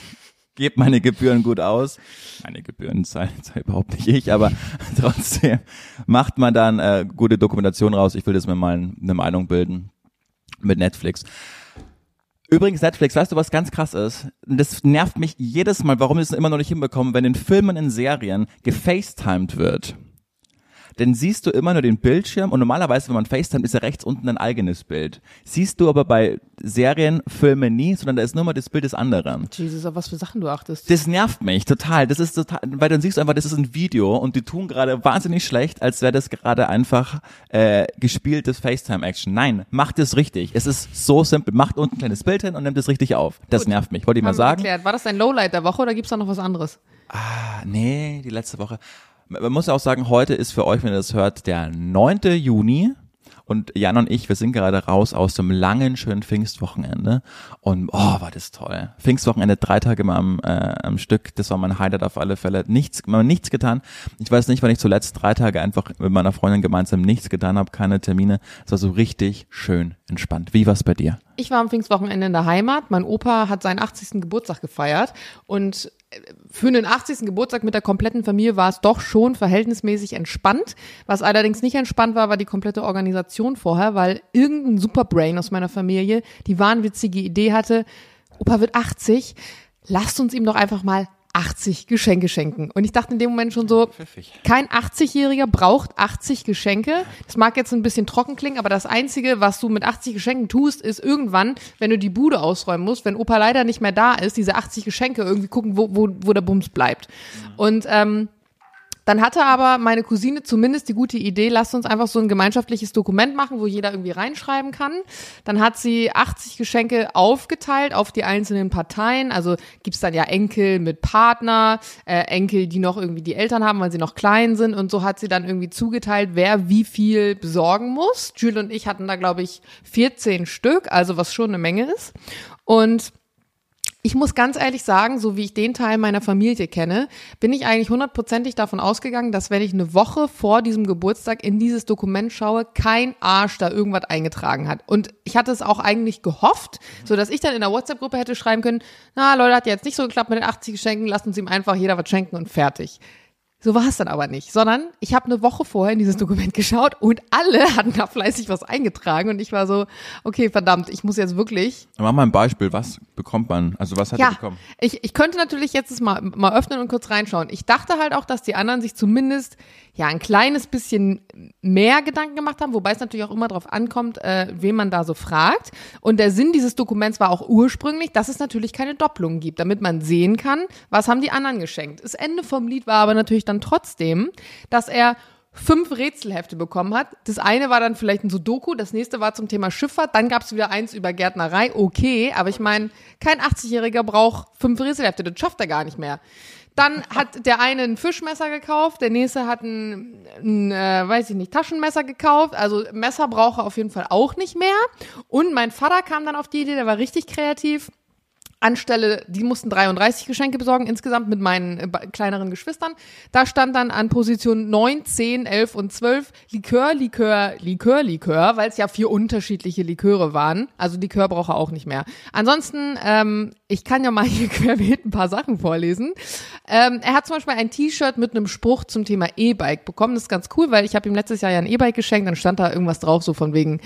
B: gebe meine Gebühren gut aus. Meine Gebühren zahlen zahl überhaupt nicht ich, aber trotzdem macht man dann äh, gute Dokumentation raus. Ich will das mir mal eine Meinung bilden mit Netflix. Übrigens Netflix, weißt du, was ganz krass ist? Das nervt mich jedes Mal, warum wir es immer noch nicht hinbekommen, wenn in Filmen, in Serien gefacetimed wird dann siehst du immer nur den Bildschirm und normalerweise, wenn man FaceTime, ist ja rechts unten ein eigenes Bild. Siehst du aber bei Serien, Filmen nie, sondern da ist nur mal das Bild des anderen.
A: Jesus, auf was für Sachen du achtest.
B: Das nervt mich total. Das ist total, weil dann siehst du einfach, das ist ein Video und die tun gerade wahnsinnig schlecht, als wäre das gerade einfach äh, gespieltes FaceTime-Action. Nein, macht es richtig. Es ist so simpel. Macht unten ein kleines Bild hin und nimmt es richtig auf. Das Gut. nervt mich. Wollte ich mal sagen. Erklärt.
A: War das dein Lowlight der Woche oder gibt's da noch was anderes?
B: Ah, nee, die letzte Woche man muss auch sagen, heute ist für euch, wenn ihr das hört, der 9. Juni. Und Jan und ich, wir sind gerade raus aus dem langen, schönen Pfingstwochenende. Und oh, war das toll. Pfingstwochenende, drei Tage mal am, äh, am Stück. Das war mein Highlight auf alle Fälle. Nichts, man nichts getan. Ich weiß nicht, wann ich zuletzt drei Tage einfach mit meiner Freundin gemeinsam nichts getan habe, keine Termine. Es war so richtig schön entspannt. Wie war's bei dir?
A: Ich war am Pfingstwochenende in der Heimat. Mein Opa hat seinen 80. Geburtstag gefeiert und für einen 80. Geburtstag mit der kompletten Familie war es doch schon verhältnismäßig entspannt. Was allerdings nicht entspannt war, war die komplette Organisation vorher, weil irgendein Superbrain aus meiner Familie die wahnwitzige Idee hatte, Opa wird 80, lasst uns ihm doch einfach mal 80 Geschenke schenken. Und ich dachte in dem Moment schon so, kein 80-Jähriger braucht 80 Geschenke. Das mag jetzt ein bisschen trocken klingen, aber das Einzige, was du mit 80 Geschenken tust, ist irgendwann, wenn du die Bude ausräumen musst, wenn Opa leider nicht mehr da ist, diese 80 Geschenke irgendwie gucken, wo, wo, wo der Bums bleibt. Mhm. Und ähm, dann hatte aber meine Cousine zumindest die gute Idee, lasst uns einfach so ein gemeinschaftliches Dokument machen, wo jeder irgendwie reinschreiben kann. Dann hat sie 80 Geschenke aufgeteilt auf die einzelnen Parteien. Also gibt's dann ja Enkel mit Partner, äh, Enkel, die noch irgendwie die Eltern haben, weil sie noch klein sind. Und so hat sie dann irgendwie zugeteilt, wer wie viel besorgen muss. Jules und ich hatten da, glaube ich, 14 Stück, also was schon eine Menge ist. Und ich muss ganz ehrlich sagen, so wie ich den Teil meiner Familie kenne, bin ich eigentlich hundertprozentig davon ausgegangen, dass wenn ich eine Woche vor diesem Geburtstag in dieses Dokument schaue, kein Arsch da irgendwas eingetragen hat. Und ich hatte es auch eigentlich gehofft, so dass ich dann in der WhatsApp-Gruppe hätte schreiben können, na Leute, hat jetzt nicht so geklappt mit den 80 Geschenken, lasst uns ihm einfach jeder was schenken und fertig. So war es dann aber nicht, sondern ich habe eine Woche vorher in dieses Dokument geschaut und alle hatten da fleißig was eingetragen und ich war so, okay, verdammt, ich muss jetzt wirklich.
B: Mach mal ein Beispiel, was bekommt man? Also was hat
A: ja,
B: er bekommen?
A: Ich, ich könnte natürlich jetzt es mal, mal öffnen und kurz reinschauen. Ich dachte halt auch, dass die anderen sich zumindest ja ein kleines bisschen mehr Gedanken gemacht haben, wobei es natürlich auch immer darauf ankommt, äh, wen man da so fragt. Und der Sinn dieses Dokuments war auch ursprünglich, dass es natürlich keine Doppelungen gibt, damit man sehen kann, was haben die anderen geschenkt. Das Ende vom Lied war aber natürlich dann trotzdem, dass er fünf Rätselhefte bekommen hat. Das eine war dann vielleicht ein Sudoku, das nächste war zum Thema Schifffahrt, dann gab es wieder eins über Gärtnerei, okay, aber ich meine, kein 80-Jähriger braucht fünf Rätselhefte, das schafft er gar nicht mehr. Dann hat der eine ein Fischmesser gekauft, der nächste hat ein, ein äh, weiß ich nicht, Taschenmesser gekauft. Also Messer braucht er auf jeden Fall auch nicht mehr. Und mein Vater kam dann auf die Idee, der war richtig kreativ anstelle, die mussten 33 Geschenke besorgen, insgesamt mit meinen äh, kleineren Geschwistern. Da stand dann an Position 9, 10, 11 und 12 Likör, Likör, Likör, Likör, weil es ja vier unterschiedliche Liköre waren. Also Likör braucht er auch nicht mehr. Ansonsten, ähm, ich kann ja mal hier querbeet ein paar Sachen vorlesen. Ähm, er hat zum Beispiel ein T-Shirt mit einem Spruch zum Thema E-Bike bekommen. Das ist ganz cool, weil ich habe ihm letztes Jahr ja ein E-Bike geschenkt, dann stand da irgendwas drauf, so von wegen,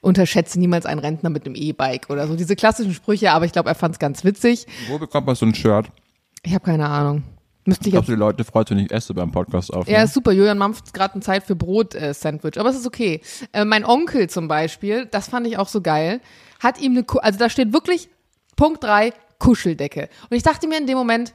A: unterschätze niemals einen Rentner mit einem E-Bike oder so. Diese klassischen Sprüche, aber ich glaube, er fand es ganz witzig.
B: Wo bekommt man so ein Shirt?
A: Ich habe keine Ahnung. Müsste ich
B: Ich glaube, die Leute freut, wenn ich esse beim Podcast auf.
A: Ja, ist super. Julian mampft gerade eine Zeit für Brot-Sandwich. aber es ist okay. Äh, mein Onkel zum Beispiel, das fand ich auch so geil, hat ihm eine, Ku also da steht wirklich Punkt drei Kuscheldecke. Und ich dachte mir in dem Moment,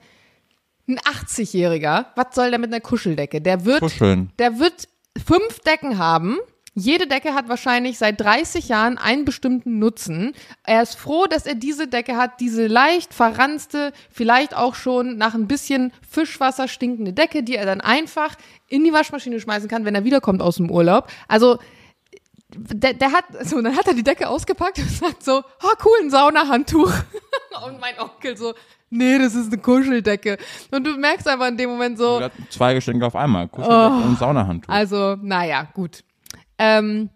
A: ein 80-Jähriger, was soll der mit einer Kuscheldecke? Der wird,
B: Kuscheln.
A: der wird fünf Decken haben. Jede Decke hat wahrscheinlich seit 30 Jahren einen bestimmten Nutzen. Er ist froh, dass er diese Decke hat, diese leicht verranzte, vielleicht auch schon nach ein bisschen Fischwasser stinkende Decke, die er dann einfach in die Waschmaschine schmeißen kann, wenn er wiederkommt aus dem Urlaub. Also der, der hat, so, dann hat er die Decke ausgepackt und sagt so, oh cool, ein Saunahandtuch. und mein Onkel so, nee, das ist eine Kuscheldecke. Und du merkst einfach in dem Moment so,
B: Er hat Zwei Geschenke auf einmal. Kuscheldecke und Saunahandtuch.
A: also, naja, gut. Ähm,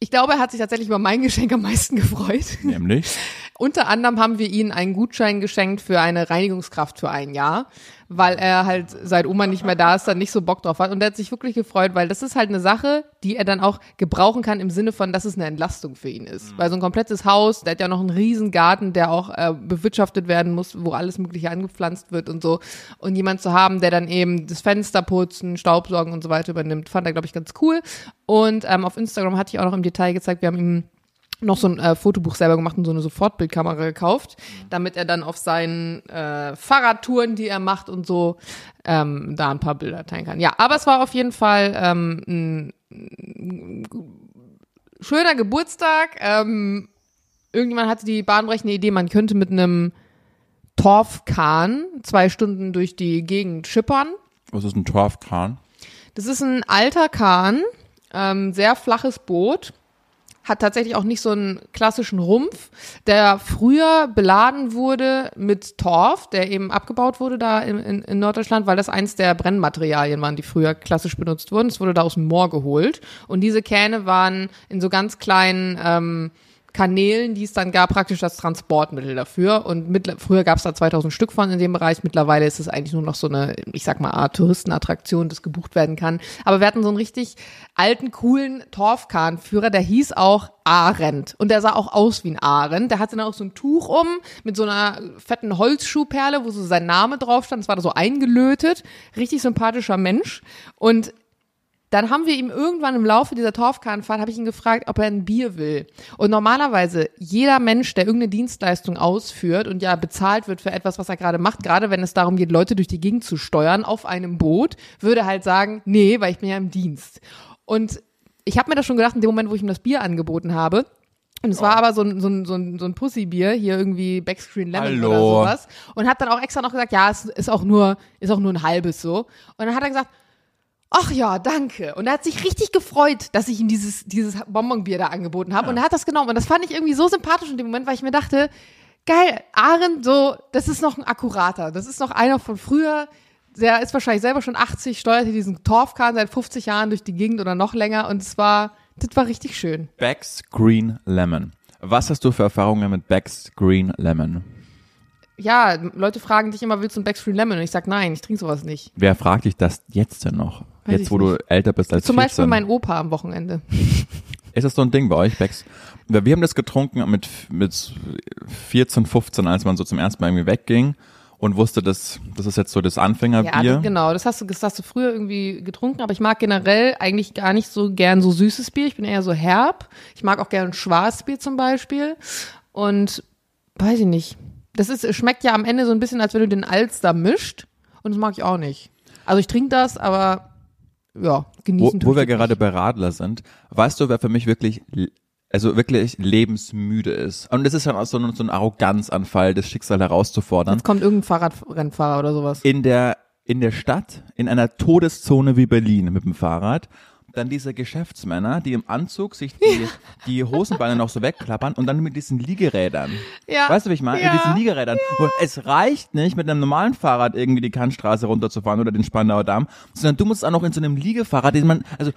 A: ich glaube, er hat sich tatsächlich über mein Geschenk am meisten gefreut.
B: Nämlich.
A: Unter anderem haben wir ihm einen Gutschein geschenkt für eine Reinigungskraft für ein Jahr, weil er halt seit Oma nicht mehr da ist, dann nicht so Bock drauf hat. Und er hat sich wirklich gefreut, weil das ist halt eine Sache, die er dann auch gebrauchen kann im Sinne von, dass es eine Entlastung für ihn ist. Weil so ein komplettes Haus, der hat ja noch einen riesen Garten, der auch äh, bewirtschaftet werden muss, wo alles Mögliche angepflanzt wird und so. Und jemand zu haben, der dann eben das Fenster putzen, Staubsaugen und so weiter übernimmt, fand er, glaube ich, ganz cool. Und ähm, auf Instagram hatte ich auch noch im Detail gezeigt, wir haben ihm noch so ein äh, Fotobuch selber gemacht und so eine Sofortbildkamera gekauft, damit er dann auf seinen äh, Fahrradtouren, die er macht und so, ähm, da ein paar Bilder teilen kann. Ja, aber es war auf jeden Fall ähm, ein, ein schöner Geburtstag. Ähm, irgendjemand hatte die bahnbrechende Idee, man könnte mit einem Torfkahn zwei Stunden durch die Gegend schippern.
B: Was ist ein Torfkran?
A: Das ist ein alter Kahn, ähm, sehr flaches Boot, hat tatsächlich auch nicht so einen klassischen Rumpf, der früher beladen wurde mit Torf, der eben abgebaut wurde da in, in, in Norddeutschland, weil das eins der Brennmaterialien waren, die früher klassisch benutzt wurden. Es wurde da aus dem Moor geholt und diese Kähne waren in so ganz kleinen ähm, Kanälen, die es dann gab, praktisch das Transportmittel dafür. Und mit, früher gab es da 2000 Stück von in dem Bereich. Mittlerweile ist es eigentlich nur noch so eine, ich sag mal, Art Touristenattraktion, das gebucht werden kann. Aber wir hatten so einen richtig alten, coolen Torfkahnführer, der hieß auch Arendt. Und der sah auch aus wie ein Arendt. Der hatte dann auch so ein Tuch um mit so einer fetten Holzschuhperle, wo so sein Name drauf stand. Das war da so eingelötet. Richtig sympathischer Mensch. Und dann haben wir ihm irgendwann im Laufe dieser Torfkahnfahrt, habe ich ihn gefragt, ob er ein Bier will. Und normalerweise, jeder Mensch, der irgendeine Dienstleistung ausführt und ja bezahlt wird für etwas, was er gerade macht, gerade wenn es darum geht, Leute durch die Gegend zu steuern auf einem Boot, würde halt sagen, nee, weil ich bin ja im Dienst. Und ich habe mir das schon gedacht, in dem Moment, wo ich ihm das Bier angeboten habe, und es war aber so ein, so ein, so ein, so ein Pussy-Bier, hier irgendwie Backscreen Lemon
B: Hallo.
A: oder sowas. Und hat dann auch extra noch gesagt, ja, es ist auch nur, ist auch nur ein halbes so. Und dann hat er gesagt, ach ja, danke. Und er hat sich richtig gefreut, dass ich ihm dieses, dieses Bonbonbier da angeboten habe. Und er hat das genommen. Und das fand ich irgendwie so sympathisch in dem Moment, weil ich mir dachte, geil, Aaron, so, das ist noch ein akkurater. Das ist noch einer von früher. Der ist wahrscheinlich selber schon 80, steuerte diesen Torfkahn seit 50 Jahren durch die Gegend oder noch länger. Und es war, das war richtig schön.
B: Beck's Green Lemon. Was hast du für Erfahrungen mit Beck's Green Lemon?
A: ja, Leute fragen dich immer, willst du ein Backstreet Lemon? Und ich sag nein, ich trinke sowas nicht.
B: Wer fragt dich das jetzt denn noch?
A: Weiß
B: jetzt, wo du
A: nicht.
B: älter bist als
A: Zum
B: 14.
A: Beispiel mein Opa am Wochenende.
B: Ist das so ein Ding bei euch, Becks? Weil Wir haben das getrunken mit, mit 14, 15, als man so zum ersten Mal irgendwie wegging und wusste, dass das ist jetzt so das
A: Ja,
B: Anfängerbier.
A: das, genau, das hast, du, das hast du früher irgendwie getrunken, aber ich mag generell eigentlich gar nicht so gern so süßes Bier. Ich bin eher so herb. Ich mag auch gern schwarzes Bier zum Beispiel. Und weiß ich nicht. Das ist, schmeckt ja am Ende so ein bisschen, als wenn du den Alster mischt. Und das mag ich auch nicht. Also ich trinke das, aber ja,
B: Wo,
A: genießen
B: wo
A: ich
B: wir gerade bei Radler sind, weißt du, wer für mich wirklich, also wirklich lebensmüde ist? Und das ist dann auch so ein, so ein Arroganzanfall, das Schicksal herauszufordern.
A: Jetzt kommt irgendein Fahrradrennfahrer oder sowas.
B: In der, in der Stadt, in einer Todeszone wie Berlin mit dem Fahrrad, dann diese Geschäftsmänner, die im Anzug sich die, die Hosenbeine noch so wegklappern und dann mit diesen Liegerädern.
A: Ja.
B: Weißt du, wie ich meine?
A: Ja.
B: Mit diesen Liegerädern. Und es reicht nicht, mit einem normalen Fahrrad irgendwie die Kantstraße runterzufahren oder den Spandauer Damm, sondern du musst auch noch in so einem Liegefahrrad, den man, also,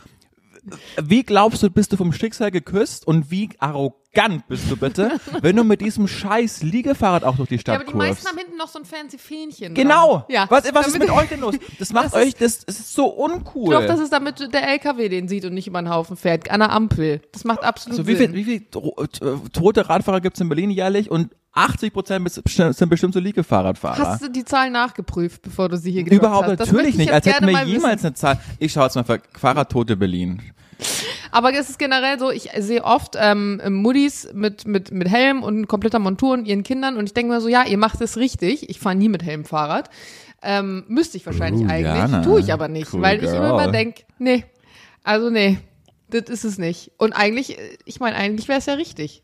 B: wie glaubst du, bist du vom Schicksal geküsst und wie arrogant bist du bitte, wenn du mit diesem scheiß Liegefahrrad auch durch die
A: Ja,
B: Stadt
A: aber die
B: kurvst?
A: meisten haben hinten noch so ein fancy Fähnchen.
B: Genau.
A: Ja.
B: Was, was ist
A: Damit-
B: mit euch denn los? Das macht
A: Das
B: euch, das, das ist so uncool.
A: Ich glaube, das ist damit der LKW den sieht und nicht über den Haufen fährt. An der Ampel. Das macht absolut
B: so wie
A: Sinn.
B: viel, wie viel tro- t- tote Radfahrer gibt's in Berlin jährlich und 80 Prozent sind bestimmt so Liegefahrradfahrer.
A: Hast du die Zahlen nachgeprüft, bevor du sie hier
B: Überhaupt
A: hast? Das
B: natürlich nicht, als hätten wir jemals
A: wissen.
B: eine Zahl. Ich schaue jetzt mal für Fahrradtote Berlin.
A: Aber es ist generell so, ich sehe oft ähm, Muddis mit, mit, mit Helm und kompletter Montur und ihren Kindern und ich denke mir so, ja, ihr macht es richtig. Ich fahre nie mit Helm Fahrrad. Ähm, müsste ich wahrscheinlich
B: Uh,
A: eigentlich. Tue ich aber nicht,
B: Cool
A: weil ich immer
B: girl.
A: denke, nee, also nee, das ist es nicht. Und eigentlich, ich meine, eigentlich wäre es ja richtig.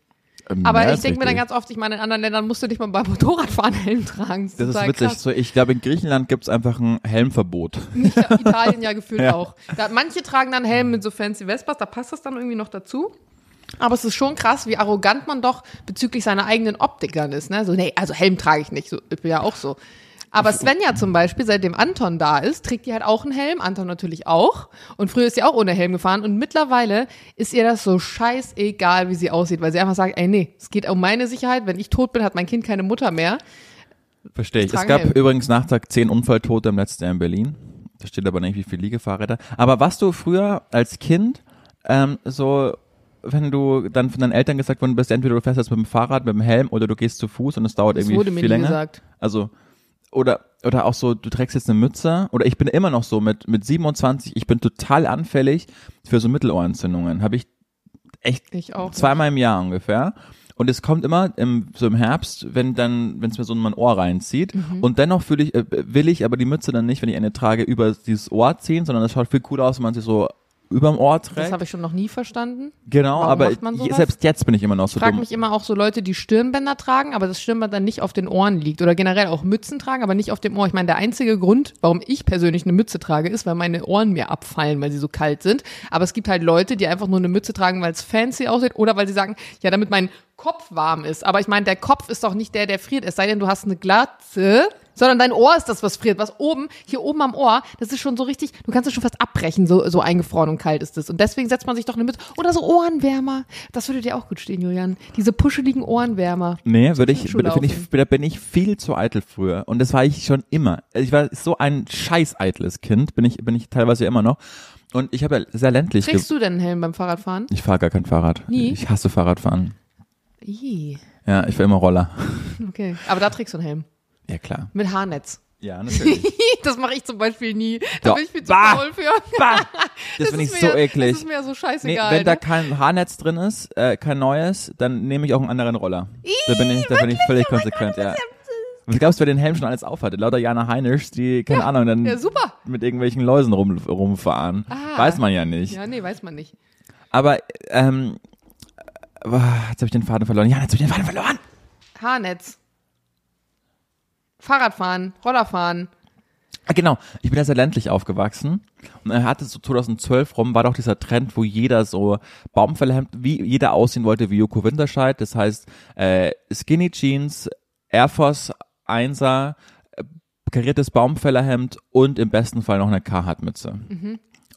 B: Ähm,
A: Aber
B: ja,
A: ich
B: ist
A: denke mir dann ganz oft, ich meine, in anderen Ländern musst du nicht mal beim Motorradfahren Helm tragen.
B: Das ist
A: total
B: witzig.
A: krass.
B: So, ich glaube, in Griechenland gibt's einfach ein Helmverbot.
A: Ja, Italien ja gefühlt
B: Ja.
A: auch. Da, manche tragen dann Helm mit so fancy Vespas, da passt das dann irgendwie noch dazu. Aber es ist schon krass, wie arrogant man doch bezüglich seiner eigenen Optik dann ist. Ne? So, nee, also Helm trage ich nicht. So, ich bin ja auch so. Aber Svenja zum Beispiel, seitdem Anton da ist, trägt die halt auch einen Helm. Anton natürlich auch. Und früher ist sie auch ohne Helm gefahren. Und mittlerweile ist ihr das so scheißegal, wie sie aussieht, weil sie einfach sagt, ey, nee, es geht um meine Sicherheit. Wenn ich tot bin, hat mein Kind keine Mutter mehr.
B: Verstehe ich. Es gab
A: Helm.
B: übrigens nach Tag 10 Unfalltote im letzten Jahr in Berlin. Da steht aber nicht, wie viele Liegefahrräder. Aber was du früher als Kind ähm, so, wenn du dann von deinen Eltern gesagt worden bist, entweder du fährst jetzt mit dem Fahrrad, mit dem Helm oder du gehst zu Fuß und es dauert
A: Das
B: irgendwie
A: wurde mir
B: viel länger.
A: gesagt.
B: Also oder oder auch so, du trägst jetzt eine Mütze oder ich bin immer noch so mit mit 27, ich bin total anfällig für so Mittelohrentzündungen. Habe ich echt
A: Ich auch.
B: zweimal im Jahr ungefähr. Und es kommt immer im, so im Herbst, wenn dann, wenn es mir so in mein Ohr reinzieht.
A: Mhm.
B: Und dennoch fühle ich, äh, will ich aber die Mütze dann nicht, wenn ich eine trage, über dieses Ohr ziehen, sondern es schaut viel cooler aus, wenn man sie so überm Ohr
A: Das
B: trägt.
A: habe ich schon noch nie verstanden.
B: Genau,
A: Warum
B: aber selbst jetzt bin ich immer noch so
A: Ich frage
B: dumm.
A: mich immer auch so Leute, die Stirnbänder tragen, aber das Stirnband dann nicht auf den Ohren liegt. Oder generell auch Mützen tragen, aber nicht auf dem Ohr. Ich meine, der einzige Grund, warum ich persönlich eine Mütze trage, ist, weil meine Ohren mir abfallen, weil sie so kalt sind. Aber es gibt halt Leute, die einfach nur eine Mütze tragen, weil es fancy aussieht oder weil sie sagen, ja, damit mein Kopf warm ist. Aber ich meine, der Kopf ist doch nicht der, der friert. Es sei denn, du hast eine Glatze, sondern dein Ohr ist das, was friert. Was oben, hier oben am Ohr, das ist schon so richtig, du kannst es schon fast abbrechen, so, so eingefroren und kalt ist es. Und deswegen setzt man sich doch eine Mütze. Oder so Ohrenwärmer. Das würde dir auch gut stehen, Julian. Diese puscheligen Ohrenwärmer.
B: Nee, würde ich,
A: Schule
B: bin ich, da bin ich viel zu eitel früher. Und das war ich schon immer. Also Ich war so ein scheiß eitles Kind, bin ich, bin ich teilweise immer noch. Und ich habe ja sehr ländlich
A: Trägst du denn einen Helm beim Fahrradfahren?
B: Ich fahre gar kein Fahrrad.
A: Nie?
B: Ich hasse Fahrradfahren.
A: Ih,
B: Ja, ich fahre immer Roller.
A: okay. Aber da trägst du einen Helm.
B: Ja, klar.
A: Mit Haarnetz.
B: Ja, natürlich.
A: Das mache ich zum Beispiel nie. Da
B: Doch.
A: bin ich viel zu
B: Bah!
A: faul für.
B: bah! Das finde ich so eklig.
A: Das ist mir so
B: Nee,
A: scheißegal.
B: wenn da
A: ne?
B: kein Haarnetz drin ist, äh, kein neues, dann nehme ich auch einen anderen Roller. da bin ich, da bin ich völlig konsequent, ja. Was glaubst du, wer den Helm schon alles aufhatte? Lauter Jana Heinisch, die, keine Ahnung, dann
A: Ja, super.
B: mit irgendwelchen Läusen rum, rumfahren.
A: Ah.
B: Weiß man ja nicht.
A: Ja, nee, weiß man nicht.
B: Aber, ähm, äh, jetzt habe ich den Faden verloren. Ja, jetzt habe ich den Faden verloren.
A: Haarnetz. Fahrradfahren, Rollerfahren.
B: Ah, genau, ich bin ja sehr ländlich aufgewachsen und er hatte so 2012 rum, war doch dieser Trend, wo jeder so Baumfällerhemd, wie jeder aussehen wollte wie Joko Winterscheid, das heißt äh, Skinny Jeans, Air Force 1er, äh, kariertes Baumfällerhemd und im besten Fall noch eine Carhartt-Mütze.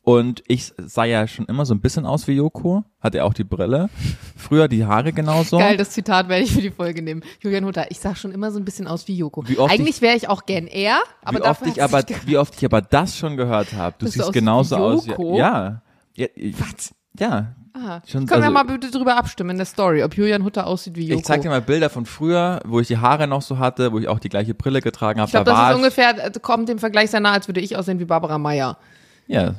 B: Und ich sah ja schon immer so ein bisschen aus wie Joko, hatte auch die Brille. Früher die Haare genauso.
A: Geil, das Zitat werde ich für die Folge nehmen. Julian Hutter, ich sah schon immer so ein bisschen aus wie Joko.
B: Wie
A: Eigentlich wäre ich auch gern er, aber
B: wie, oft ich aber, wie oft ich aber das schon gehört habe. Du
A: du
B: siehst
A: aussiehst
B: genauso
A: wie
B: aus.
A: Joko?
B: Ja. ja.
A: Was?
B: Ja.
A: Aha.
B: Schon-
A: Können wir
B: also-
A: mal bitte drüber abstimmen in der Story, ob Julian Hutter aussieht wie Joko.
B: Ich zeig dir mal Bilder von früher, wo ich die Haare noch so hatte, wo ich auch die gleiche Brille getragen habe.
A: Ich glaube,
B: da
A: das ist ungefähr, äh, kommt dem Vergleich sehr nah, als würde ich aussehen wie Barbara Meyer.
B: Ja.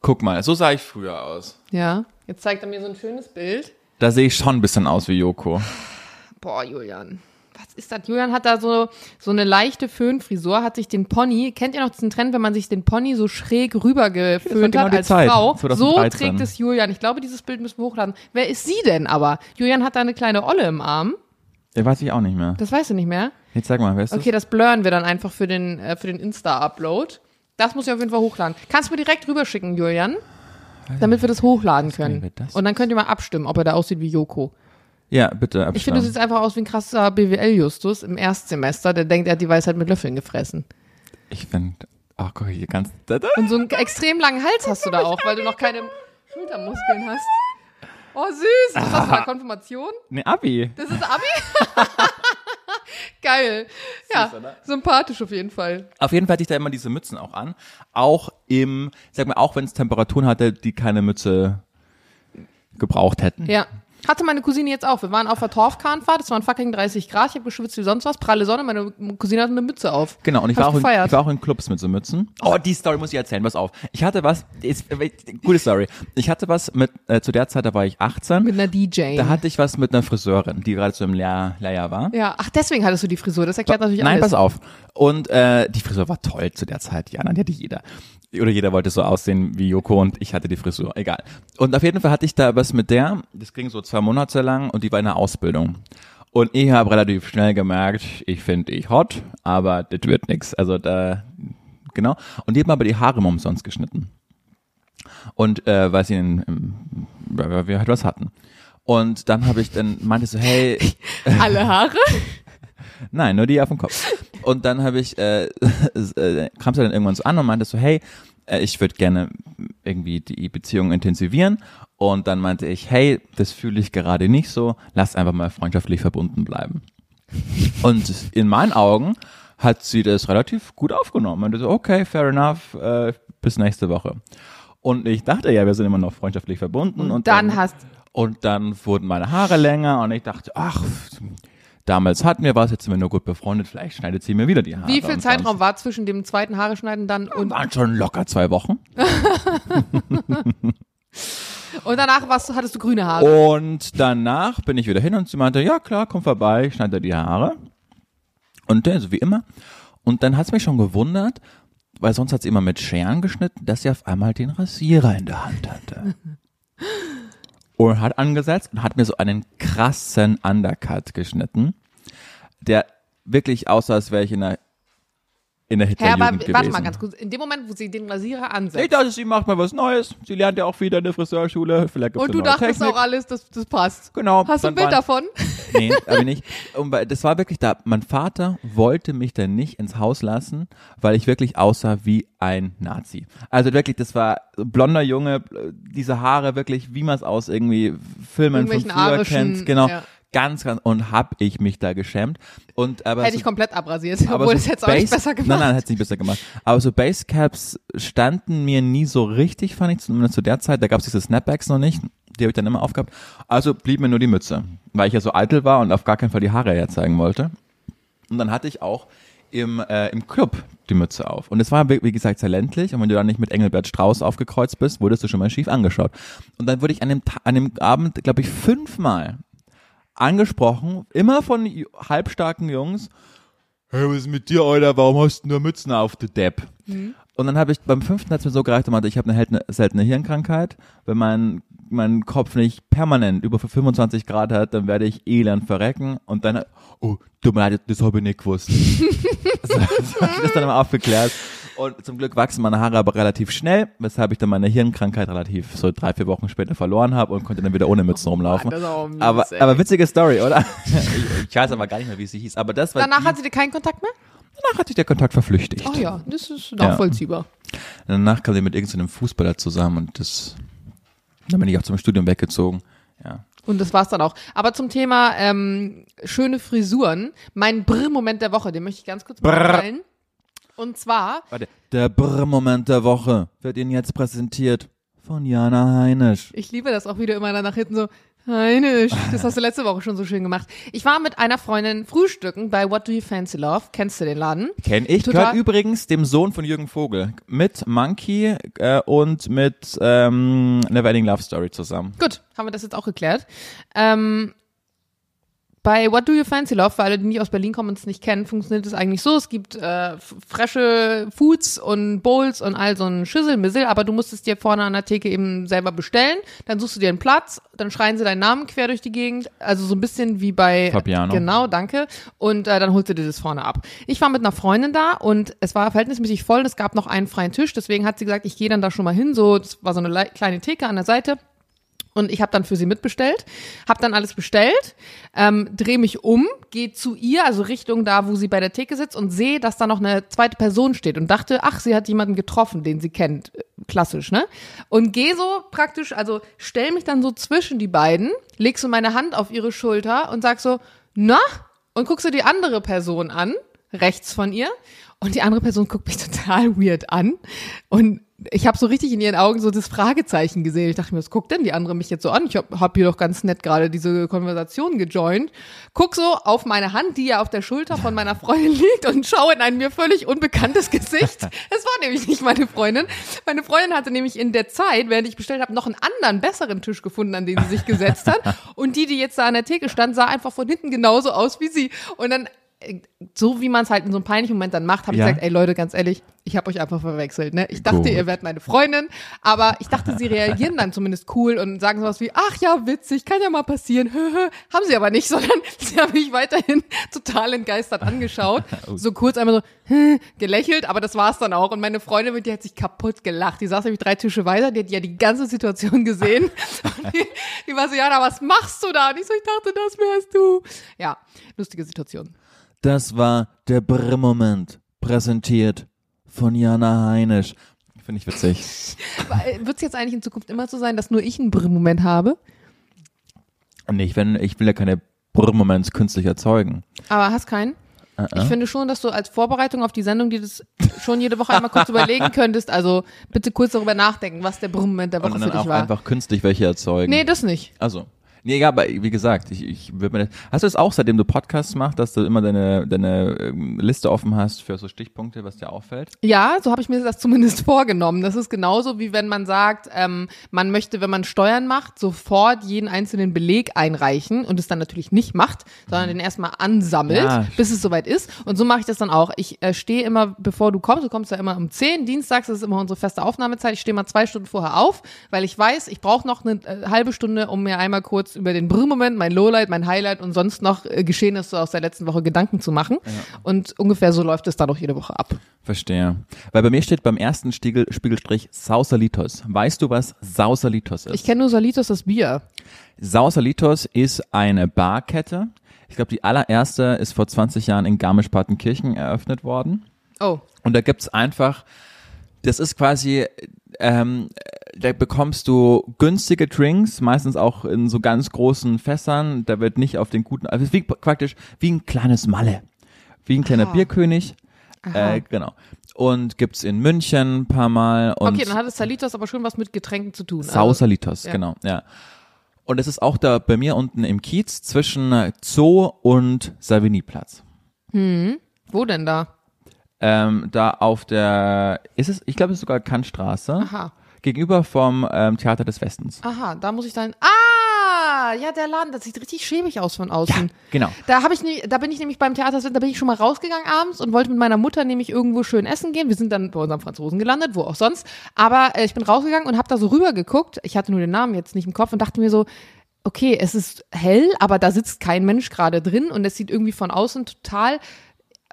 B: Guck mal, so sah ich früher aus.
A: Ja. Jetzt zeigt er mir so ein schönes Bild.
B: Da sehe ich schon ein bisschen aus wie Joko.
A: Boah, Julian. Was ist das? Julian hat da so, so eine leichte Föhnfrisur, hat sich den Pony, kennt ihr noch diesen Trend, wenn man sich den Pony so schräg rüber geföhnt
B: genau
A: hat als
B: Zeit,
A: Frau? So
B: 2013.
A: trägt es Julian. Ich glaube, dieses Bild müssen wir hochladen. Wer ist sie denn aber? Julian hat da eine kleine Olle im Arm.
B: Ja, weiß ich auch nicht mehr.
A: Das weißt du nicht mehr?
B: Jetzt sag mal, wer ist das?
A: Okay, das blurren wir dann einfach für den, äh, für den Insta-Upload. Das muss ich auf jeden Fall hochladen. Kannst du mir direkt rüberschicken, Julian? Damit wir das hochladen können.
B: das
A: Und dann könnt ihr mal abstimmen, ob er da aussieht wie Joko.
B: Ja, bitte, abstimmen.
A: Ich finde, du siehst einfach aus wie ein krasser BWL-Justus im Erstsemester, der denkt, er hat die Weisheit mit Löffeln gefressen.
B: Ich finde, ach guck, hier ganz.
A: Und so einen extrem langen Hals hast du da auch, weil du noch keine Schultermuskeln hast. Oh, süß. Was hast du da? Konfirmation?
B: ne, Abi.
A: Das ist Abi? Geil. Ja,
B: oder?
A: sympathisch auf jeden Fall.
B: Auf jeden Fall hatte ich da immer diese Mützen auch an. Auch im, sag mal, auch wenn es Temperaturen hatte, die keine Mütze gebraucht hätten.
A: Ja. Hatte meine Cousine jetzt auch. Wir waren auf der Torfkahnfahrt, es waren fucking 30 Grad, ich habe geschwitzt wie sonst was, pralle Sonne, meine Cousine hatte eine Mütze auf.
B: Genau, und ich war, auch in, ich war auch in Clubs mit so Mützen. Oh, die Story muss ich erzählen, pass auf. Ich hatte was, ist, gute Story. Ich hatte was mit, äh, zu der Zeit, da war ich 18.
A: Mit einer DJ.
B: Da hatte ich was mit einer Friseurin, die gerade so im Lehr Lehrjahr war.
A: ja, ach, deswegen hattest du die Frisur, das erklärt natürlich
B: Nein,
A: alles.
B: pass auf. Und äh, die Frisur war toll zu der Zeit. Ja, nein, die hatte jeder. Oder jeder wollte so aussehen wie Joko und ich hatte die Frisur. Egal. Und auf jeden Fall hatte ich da was mit der. Das ging so zwei Monate lang und die war in der Ausbildung. Und ich habe relativ schnell gemerkt, ich finde ich hot, aber das wird nix. Also da, genau. Und die hat mir aber die Haare umsonst geschnitten. Und äh, weil sie in, im, weil wir halt was hatten. Und dann habe ich dann meinte so, hey,
A: Alle Haare?
B: Nein, nur die auf dem Kopf. Und dann habe ich, äh, äh, kam sie dann irgendwann so an und meinte so, hey, ich würde gerne irgendwie die Beziehung intensivieren. Und dann meinte ich, hey, das fühle ich gerade nicht so, lass einfach mal freundschaftlich verbunden bleiben. Und in meinen Augen hat sie das relativ gut aufgenommen. Und so, okay, fair enough, äh, bis nächste Woche. Und ich dachte ja, wir sind immer noch freundschaftlich verbunden. Und,
A: dann hast-
B: Und dann wurden meine Haare länger und ich dachte, ach, damals hatten wir was, jetzt sind wir nur gut befreundet, vielleicht schneidet sie mir wieder die Haare.
A: Wie viel Zeitraum war zwischen dem zweiten Haare schneiden dann und,
B: Waren schon locker zwei Wochen.
A: und danach warst, hattest du grüne Haare?
B: Und danach bin ich wieder hin und sie meinte, ja klar, komm vorbei, ich schneide dir die Haare. Und so wie immer. Und dann hat es mich schon gewundert, weil sonst hat sie immer mit Scheren geschnitten, dass sie auf einmal den Rasierer in der Hand hatte. und hat angesetzt und hat mir so einen krassen Undercut geschnitten, der wirklich aussah, als wäre ich in der, in der Hitlerjugend
A: aber
B: gewesen.
A: warte mal ganz kurz. In dem Moment, wo sie den Rasierer
B: Ich
A: ansetzt
B: dachte, sie macht mal was Neues. Sie lernt ja auch wieder in der Friseurschule. Vielleicht gibt's
A: und du dachtest
B: Technik.
A: auch alles, das, das passt.
B: Genau.
A: Hast du ein Bild
B: waren-
A: davon?
B: Nee, aber nicht. Und das war wirklich da. Mein Vater wollte mich dann nicht ins Haus lassen, weil ich wirklich aussah wie ein Nazi. Also wirklich, das war blonder Junge, diese Haare wirklich, wie man es aus irgendwie Filmen von früher kennt. Genau.
A: ja.
B: Ganz, ganz, und hab ich mich da geschämt. Und aber
A: Hätte
B: so,
A: ich komplett abrasiert,
B: aber
A: obwohl
B: so
A: es jetzt auch nicht besser gemacht.
B: Nein, nein, hätte es nicht besser gemacht. Aber so Basecaps standen mir nie so richtig, fand ich, zumindest zu der Zeit. Da gab es diese Snapbacks noch nicht. Die habe ich dann immer aufgehabt. Also blieb mir nur die Mütze, weil ich ja so eitel war und auf gar keinen Fall die Haare herzeigen wollte. Und dann hatte ich auch im, äh, im Club die Mütze auf. Und es war, wie wie gesagt, sehr ländlich. Und wenn du dann nicht mit Engelbert Strauß aufgekreuzt bist, wurdest du schon mal schief angeschaut. Und dann wurde ich an dem, Ta- an dem Abend, glaube ich, fünfmal angesprochen, immer von halbstarken Jungs. Hey, was ist mit dir, Alter? Warum hast du nur Mützen auf, du Depp? Und dann habe ich, beim fünften hat es mir so gereicht, ich habe eine seltene, Hirnkrankheit. Wenn mein, mein Kopf nicht permanent über 25 Grad hat, dann werde ich elend verrecken. Und dann, oh, tut mir leid, das habe ich nicht gewusst. so, so hab ich das dann immer aufgeklärt. Und zum Glück wachsen meine Haare aber relativ schnell, weshalb ich dann meine Hirnkrankheit relativ so drei, vier Wochen später verloren habe und konnte dann wieder ohne Mützen rumlaufen.
A: das ist auch mies,
B: aber,
A: ey.
B: aber witzige Story, oder? ich, ich weiß aber gar nicht mehr, wie sie hieß. Aber das war
A: Danach
B: die,
A: hat sie dir keinen Kontakt mehr?
B: Danach hat sich der Kontakt verflüchtigt.
A: Oh ja, das ist nachvollziehbar.
B: Danach kam sie mit irgendeinem Fußballer zusammen und das, dann bin ich auch zum Studium weggezogen. Ja.
A: Und das war's dann auch. Aber zum Thema ähm, schöne Frisuren, mein Brr-Moment der Woche, den möchte ich ganz kurz
B: Brr.
A: mitteilen. Und zwar,
B: Warte, der Brr-Moment der Woche wird Ihnen jetzt präsentiert von Jana Heinisch.
A: ich liebe das auch wieder immer dann nach hinten so, Heinisch, das hast du letzte Woche schon so schön gemacht. Ich war mit einer Freundin frühstücken bei What Do You Fancy Love. Kennst du den Laden?
B: Kenn ich.
A: Total-
B: Gehört übrigens dem Sohn von Jürgen Vogel mit Monkey äh, und mit ähm, Neverending Love Story zusammen.
A: Gut, haben wir das jetzt auch geklärt. Ähm, bei What Do You Fancy Love, für alle, die nicht aus Berlin kommen und es nicht kennen, funktioniert es eigentlich so. Es gibt äh, frische Foods und Bowls und all so ein Schüsselmissel, aber du musst es dir vorne an der Theke eben selber bestellen. Dann suchst du dir einen Platz, dann schreien sie deinen Namen quer durch die Gegend. Also so ein bisschen wie bei
B: Fabiano.
A: Genau, danke. Und äh, dann holst du dir das vorne ab. Ich war mit einer Freundin da und es war verhältnismäßig voll. Es gab noch einen freien Tisch, deswegen hat sie gesagt, ich gehe dann da schon mal hin. So, das war so eine lei- kleine Theke an der Seite. Und ich habe dann für sie mitbestellt, habe dann alles bestellt, ähm, drehe mich um, gehe zu ihr, also Richtung da, wo sie bei der Theke sitzt und sehe, dass da noch eine zweite Person steht und dachte, ach, sie hat jemanden getroffen, den sie kennt, Äh, klassisch, ne? Und gehe so praktisch, also stell mich dann so zwischen die beiden, leg so meine Hand auf ihre Schulter und sag so, na? Und guck so die andere Person an, rechts von ihr, und die andere Person guckt mich total weird an und ich habe so richtig in ihren Augen so das Fragezeichen gesehen. Ich dachte mir, was guckt denn die andere mich jetzt so an? Ich habe hab hier doch ganz nett gerade diese Konversation gejoint. Guck so auf meine Hand, die ja auf der Schulter von meiner Freundin liegt und schaue in ein mir völlig unbekanntes Gesicht. Es war nämlich nicht meine Freundin. Meine Freundin hatte nämlich in der Zeit, während ich bestellt habe, noch einen anderen, besseren Tisch gefunden, an den sie sich gesetzt hat. Und die, die jetzt da an der Theke stand, sah einfach von hinten genauso aus wie sie. Und dann so wie man es halt in so einem peinlichen Moment dann macht, habe
B: Ja.
A: ich gesagt, ey Leute, ganz ehrlich, ich habe euch einfach verwechselt. Ne? Ich dachte,
B: Gut.
A: ihr werdet meine Freundin, aber ich dachte, sie reagieren dann zumindest cool und sagen sowas wie, ach ja, witzig, kann ja mal passieren. haben sie aber nicht, sondern sie haben mich weiterhin total entgeistert angeschaut. So kurz einmal so gelächelt, aber das war's dann auch. Und meine Freundin, mit die hat sich kaputt gelacht. Die saß nämlich drei Tische weiter, die hat ja die ganze Situation gesehen. Und die, die war so, ja, na, was machst du da? Und ich so, ich dachte, das wärst du. Ja, lustige Situation.
B: Das war der Brr-Moment, präsentiert von Jana Heinisch. Finde ich witzig.
A: Wird es jetzt eigentlich in Zukunft immer so sein, dass nur ich einen Brr-Moment habe?
B: Nee, ich, wenn, ich will ja keine Brr-Moments künstlich erzeugen.
A: Aber hast keinen? Ich finde schon, dass du als Vorbereitung auf die Sendung dir das schon jede Woche einmal kurz überlegen könntest. Also bitte kurz darüber nachdenken, was der Brr-Moment der Woche
B: Und
A: für
B: dann
A: dich
B: auch
A: war.
B: einfach künstlich welche erzeugen.
A: Nee, das nicht.
B: Also. Nee, ja, aber wie gesagt, ich, ich würde mir das, Hast du das auch, seitdem du Podcasts machst, dass du immer deine, deine ähm, Liste offen hast für so Stichpunkte, was dir auffällt?
A: Ja, so habe ich mir das zumindest vorgenommen. Das ist genauso wie wenn man sagt, ähm, man möchte, wenn man Steuern macht, sofort jeden einzelnen Beleg einreichen und es dann natürlich nicht macht, sondern den erstmal ansammelt,
B: Ja.
A: bis es soweit ist. Und so mache ich das dann auch. Ich äh, stehe immer, bevor du kommst, du kommst ja immer um 10, dienstags das ist immer unsere feste Aufnahmezeit. Ich stehe mal zwei Stunden vorher auf, weil ich weiß, ich brauche noch eine äh, halbe Stunde, um mir einmal kurz über den Brr-Moment, mein Lowlight, mein Highlight und sonst noch äh, Geschehenes so aus der letzten Woche Gedanken zu machen. Und ungefähr so läuft es dann auch jede Woche ab.
B: Verstehe. Weil bei mir steht beim ersten Stiegel, Spiegelstrich Sausalitos. Weißt du, was Sausalitos ist?
A: Ich kenne nur Salitos das Bier.
B: Sausalitos ist eine Barkette. Ich glaube, die allererste ist vor 20 Jahren in Garmisch-Partenkirchen eröffnet worden.
A: Oh,
B: Und da gibt's einfach, das ist quasi, ähm, da bekommst du günstige Drinks, meistens auch in so ganz großen Fässern. Da wird nicht auf den guten, also es ist wie, praktisch wie ein kleines Malle, wie ein kleiner
A: Aha.
B: Bierkönig.
A: Aha.
B: Äh, genau. Und gibt's in München ein paar Mal. Und
A: okay, dann hat es Salitos aber schon was mit Getränken zu tun. Also,
B: Sausalitos,
A: ja.
B: genau, ja. Und es ist auch da bei mir unten im Kiez zwischen Zoo und Savignyplatz.
A: wo denn da?
B: Ähm, da auf der, ist es, ich glaube, es ist sogar Kantstraße.
A: Aha.
B: Gegenüber vom ähm, Theater des Westens.
A: Aha, da muss ich dann. Ah, ja, der Laden, das sieht richtig schäbig aus von außen.
B: Genau.
A: Da habe ich nie, da bin ich nämlich beim Theater, da bin ich schon mal rausgegangen abends und wollte mit meiner Mutter nämlich irgendwo schön essen gehen. Wir sind dann bei unserem Franzosen gelandet, wo auch sonst. Aber äh, ich bin rausgegangen und habe da so rüber geguckt. Ich hatte nur den Namen jetzt nicht im Kopf und dachte mir so, okay, es ist hell, aber da sitzt kein Mensch gerade drin und es sieht irgendwie von außen total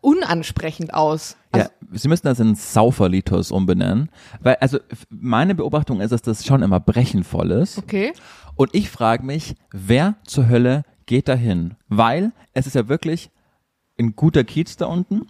A: unansprechend aus. Also,
B: ja, Sie müssen das in Sauferlitos umbenennen. Weil, also, meine Beobachtung ist, dass das schon immer brechenvoll ist.
A: okay.
B: Und ich frage mich, wer zur Hölle geht da hin? Weil es ist ja wirklich ein guter Kiez da unten.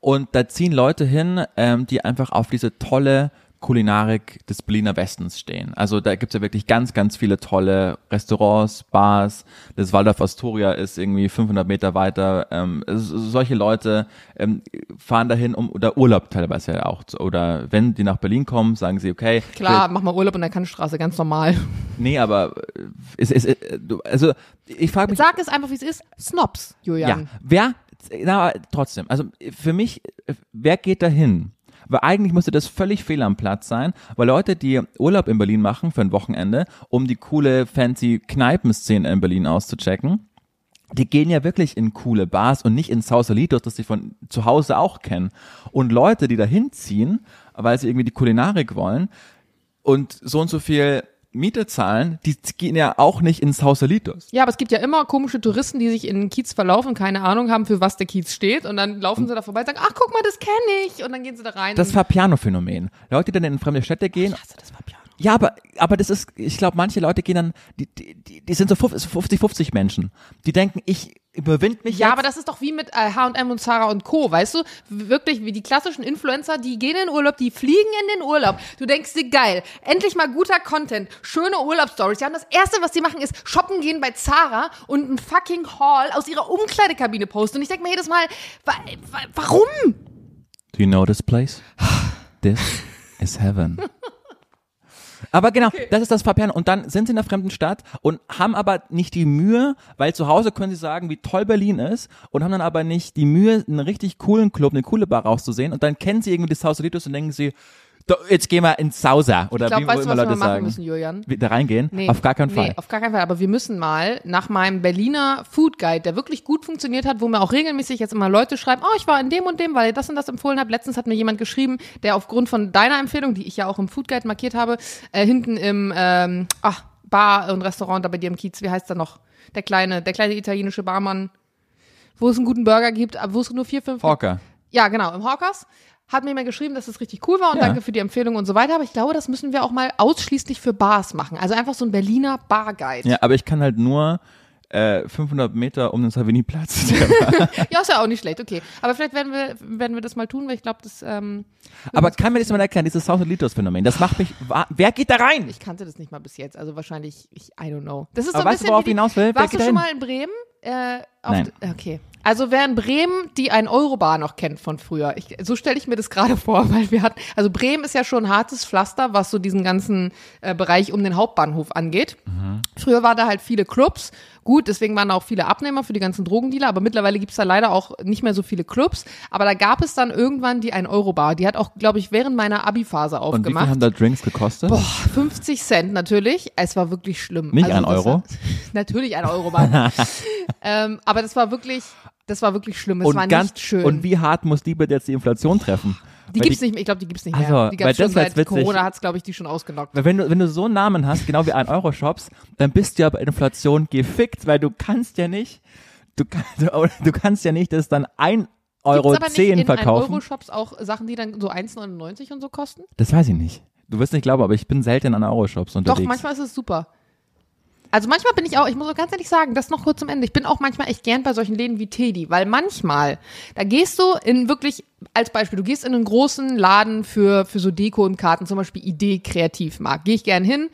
B: Und da ziehen Leute hin, ähm, die einfach auf diese tolle Kulinarik des Berliner Westens stehen. Also da gibt's ja wirklich ganz, ganz viele tolle Restaurants, Bars. Das Waldorf Astoria ist irgendwie 500 Meter weiter. Ähm, so- solche Leute ähm, fahren dahin, um oder Urlaub teilweise ja auch. zu- Oder wenn die nach Berlin kommen, sagen sie, okay,
A: Klar, mach mal Urlaub in der Kantstraße, ganz normal.
B: nee, aber äh, es ist, äh, du- also ich frage mich,
A: Sag es einfach, wie es ist. Snobs,
B: ja,
A: Julian.
B: wer, na, trotzdem, also für mich, äh, wer geht dahin? Weil eigentlich müsste das völlig fehl am Platz sein, weil Leute, die Urlaub in Berlin machen für ein Wochenende, um die coole, fancy Kneipenszene in Berlin auszuchecken, die gehen ja wirklich in coole Bars und nicht in Sausalitos, das sie von zu Hause auch kennen. Und Leute, die da hinziehen, weil sie irgendwie die Kulinarik wollen und so und so viel Miete zahlen, die gehen ja auch nicht in Sausalitos.
A: Ja, aber es gibt ja immer komische Touristen, die sich in den Kiez verlaufen, keine Ahnung haben, für was der Kiez steht. Und dann laufen sie da vorbei und sagen, ach, guck mal, das kenne ich. Und dann gehen sie da rein.
B: Das Vapiano-Phänomen. Leute, die dann in fremde Städte gehen.
A: ich hasse das Vapiano.
B: Ja, aber, aber das ist, ich glaube, manche Leute gehen dann, die, die, die die sind so 50, 50 Menschen. Die denken, ich überwind mich
A: Ja,
B: jetzt.
A: aber das ist doch wie mit H&M und Zara und Co., weißt du? Wirklich, wie die klassischen Influencer, die gehen in den Urlaub, die fliegen in den Urlaub. Du denkst dir, geil, endlich mal guter Content, schöne Urlaubsstories. Ja, und das Erste, was die machen, ist shoppen gehen bei Zara und ein fucking Haul aus ihrer Umkleidekabine posten. Und ich denk mir jedes Mal, wa wa warum?
B: Do you know this place? This is heaven. Aber genau, das ist das Vapiano. Und dann sind sie in einer fremden Stadt und haben aber nicht die Mühe, weil zu Hause können sie sagen, wie toll Berlin ist und haben dann aber nicht die Mühe, einen richtig coolen Club, eine coole Bar rauszusehen und dann kennen sie irgendwie das Sausalitos und denken sie, "Da, jetzt gehen wir ins Sauser oder
A: Ich glaube,
B: wie
A: weißt
B: immer
A: was wir
B: Leute
A: machen
B: sagen.
A: müssen, Julian?
B: Da reingehen?
A: Nee,
B: Auf gar keinen Fall.
A: Nee, auf gar keinen Fall. Aber wir müssen mal nach meinem Berliner Food Guide, der wirklich gut funktioniert hat, wo mir auch regelmäßig jetzt immer Leute schreiben, oh, ich war in dem und dem, weil ihr das und das empfohlen habt. Letztens hat mir jemand geschrieben, der aufgrund von deiner Empfehlung, die ich ja auch im Food Guide markiert habe, äh, hinten im ähm, ach, Bar und Restaurant da bei dir im Kiez, wie heißt der noch? Der kleine, der kleine italienische Barmann, wo es einen guten Burger gibt, aber wo es nur vier, fünf
B: Hawker.
A: ja, genau, im Hawkers. Hat mir mal geschrieben, dass es richtig cool war und
B: Ja.
A: danke für die Empfehlung und so weiter. Aber ich glaube, das müssen wir auch mal ausschließlich für Bars machen. Also einfach so ein Berliner Barguide.
B: Ja, aber ich kann halt nur äh, 500 Meter um den Savigny-Platz.
A: Ja, ist ja auch nicht schlecht, okay. Aber vielleicht werden wir, werden wir das mal tun, weil ich glaube, das, ähm,
B: aber kann mir das mal erklären, dieses Sausalitos-Phänomen, das macht mich, wer geht da rein?
A: ich kannte das nicht mal bis jetzt. Also wahrscheinlich, ich, I don't know. Das ist
B: Aber
A: so ein
B: weißt du,
A: bisschen
B: worauf
A: wie die,
B: ich hinaus will?
A: Warst du schon mal in Bremen? Äh,
B: Nein.
A: Okay. Also wer in Bremen die ein Euro-Bar noch kennt von früher, ich, so stelle ich mir das gerade vor, weil wir hatten, also Bremen ist ja schon ein hartes Pflaster, was so diesen ganzen äh, Bereich um den Hauptbahnhof angeht.
B: Mhm.
A: Früher war da halt viele Clubs. Gut, deswegen waren da auch viele Abnehmer für die ganzen Drogendealer, aber mittlerweile gibt's da leider auch nicht mehr so viele Clubs. Aber da gab es dann irgendwann die 1-Euro-Bar. Die hat auch, glaube ich, während meiner Abi-Phase
B: Und wie viel
A: aufgemacht.
B: haben da Drinks gekostet?
A: Boah, 50 Cent natürlich. Es war wirklich schlimm.
B: Nicht ein
A: das
B: Euro?
A: War, natürlich ein Euro ähm, aber das war wirklich, das war wirklich schlimm. Es war
B: und ganz
A: nicht schön.
B: und wie hart muss die bitte jetzt die Inflation treffen?
A: die
B: Weil
A: gibt's nicht mehr. Ich glaube, die gibt's nicht mehr.
B: Also,
A: die
B: weil
A: gab's schon
B: wär jetzt
A: seit
B: witzig.
A: Corona hat's, glaube ich, die schon ausgenockt.
B: Weil wenn du, wenn du so einen Namen hast, genau wie ein Euro Shops, dann bist du ja bei Inflation gefickt, weil du kannst ja nicht, du, du, du kannst ja nicht das dann ein Euro
A: Gibt's aber nicht
B: zehn
A: in
B: verkaufen.
A: Euro-Shops auch Sachen, die dann so 1,99 und so kosten?
B: Das weiß ich nicht. Du wirst nicht glauben, aber ich bin selten an Euro Shops unterwegs.
A: Doch, manchmal ist es super. Also manchmal bin ich auch, ich muss auch ganz ehrlich sagen, das noch kurz zum Ende. Ich bin auch manchmal echt gern bei solchen Läden wie Teddy, weil manchmal, da gehst du in wirklich, als Beispiel, du gehst in einen großen Laden für, für so Deko und Karten, zum Beispiel Idee Kreativmarkt. Gehe ich gern hin,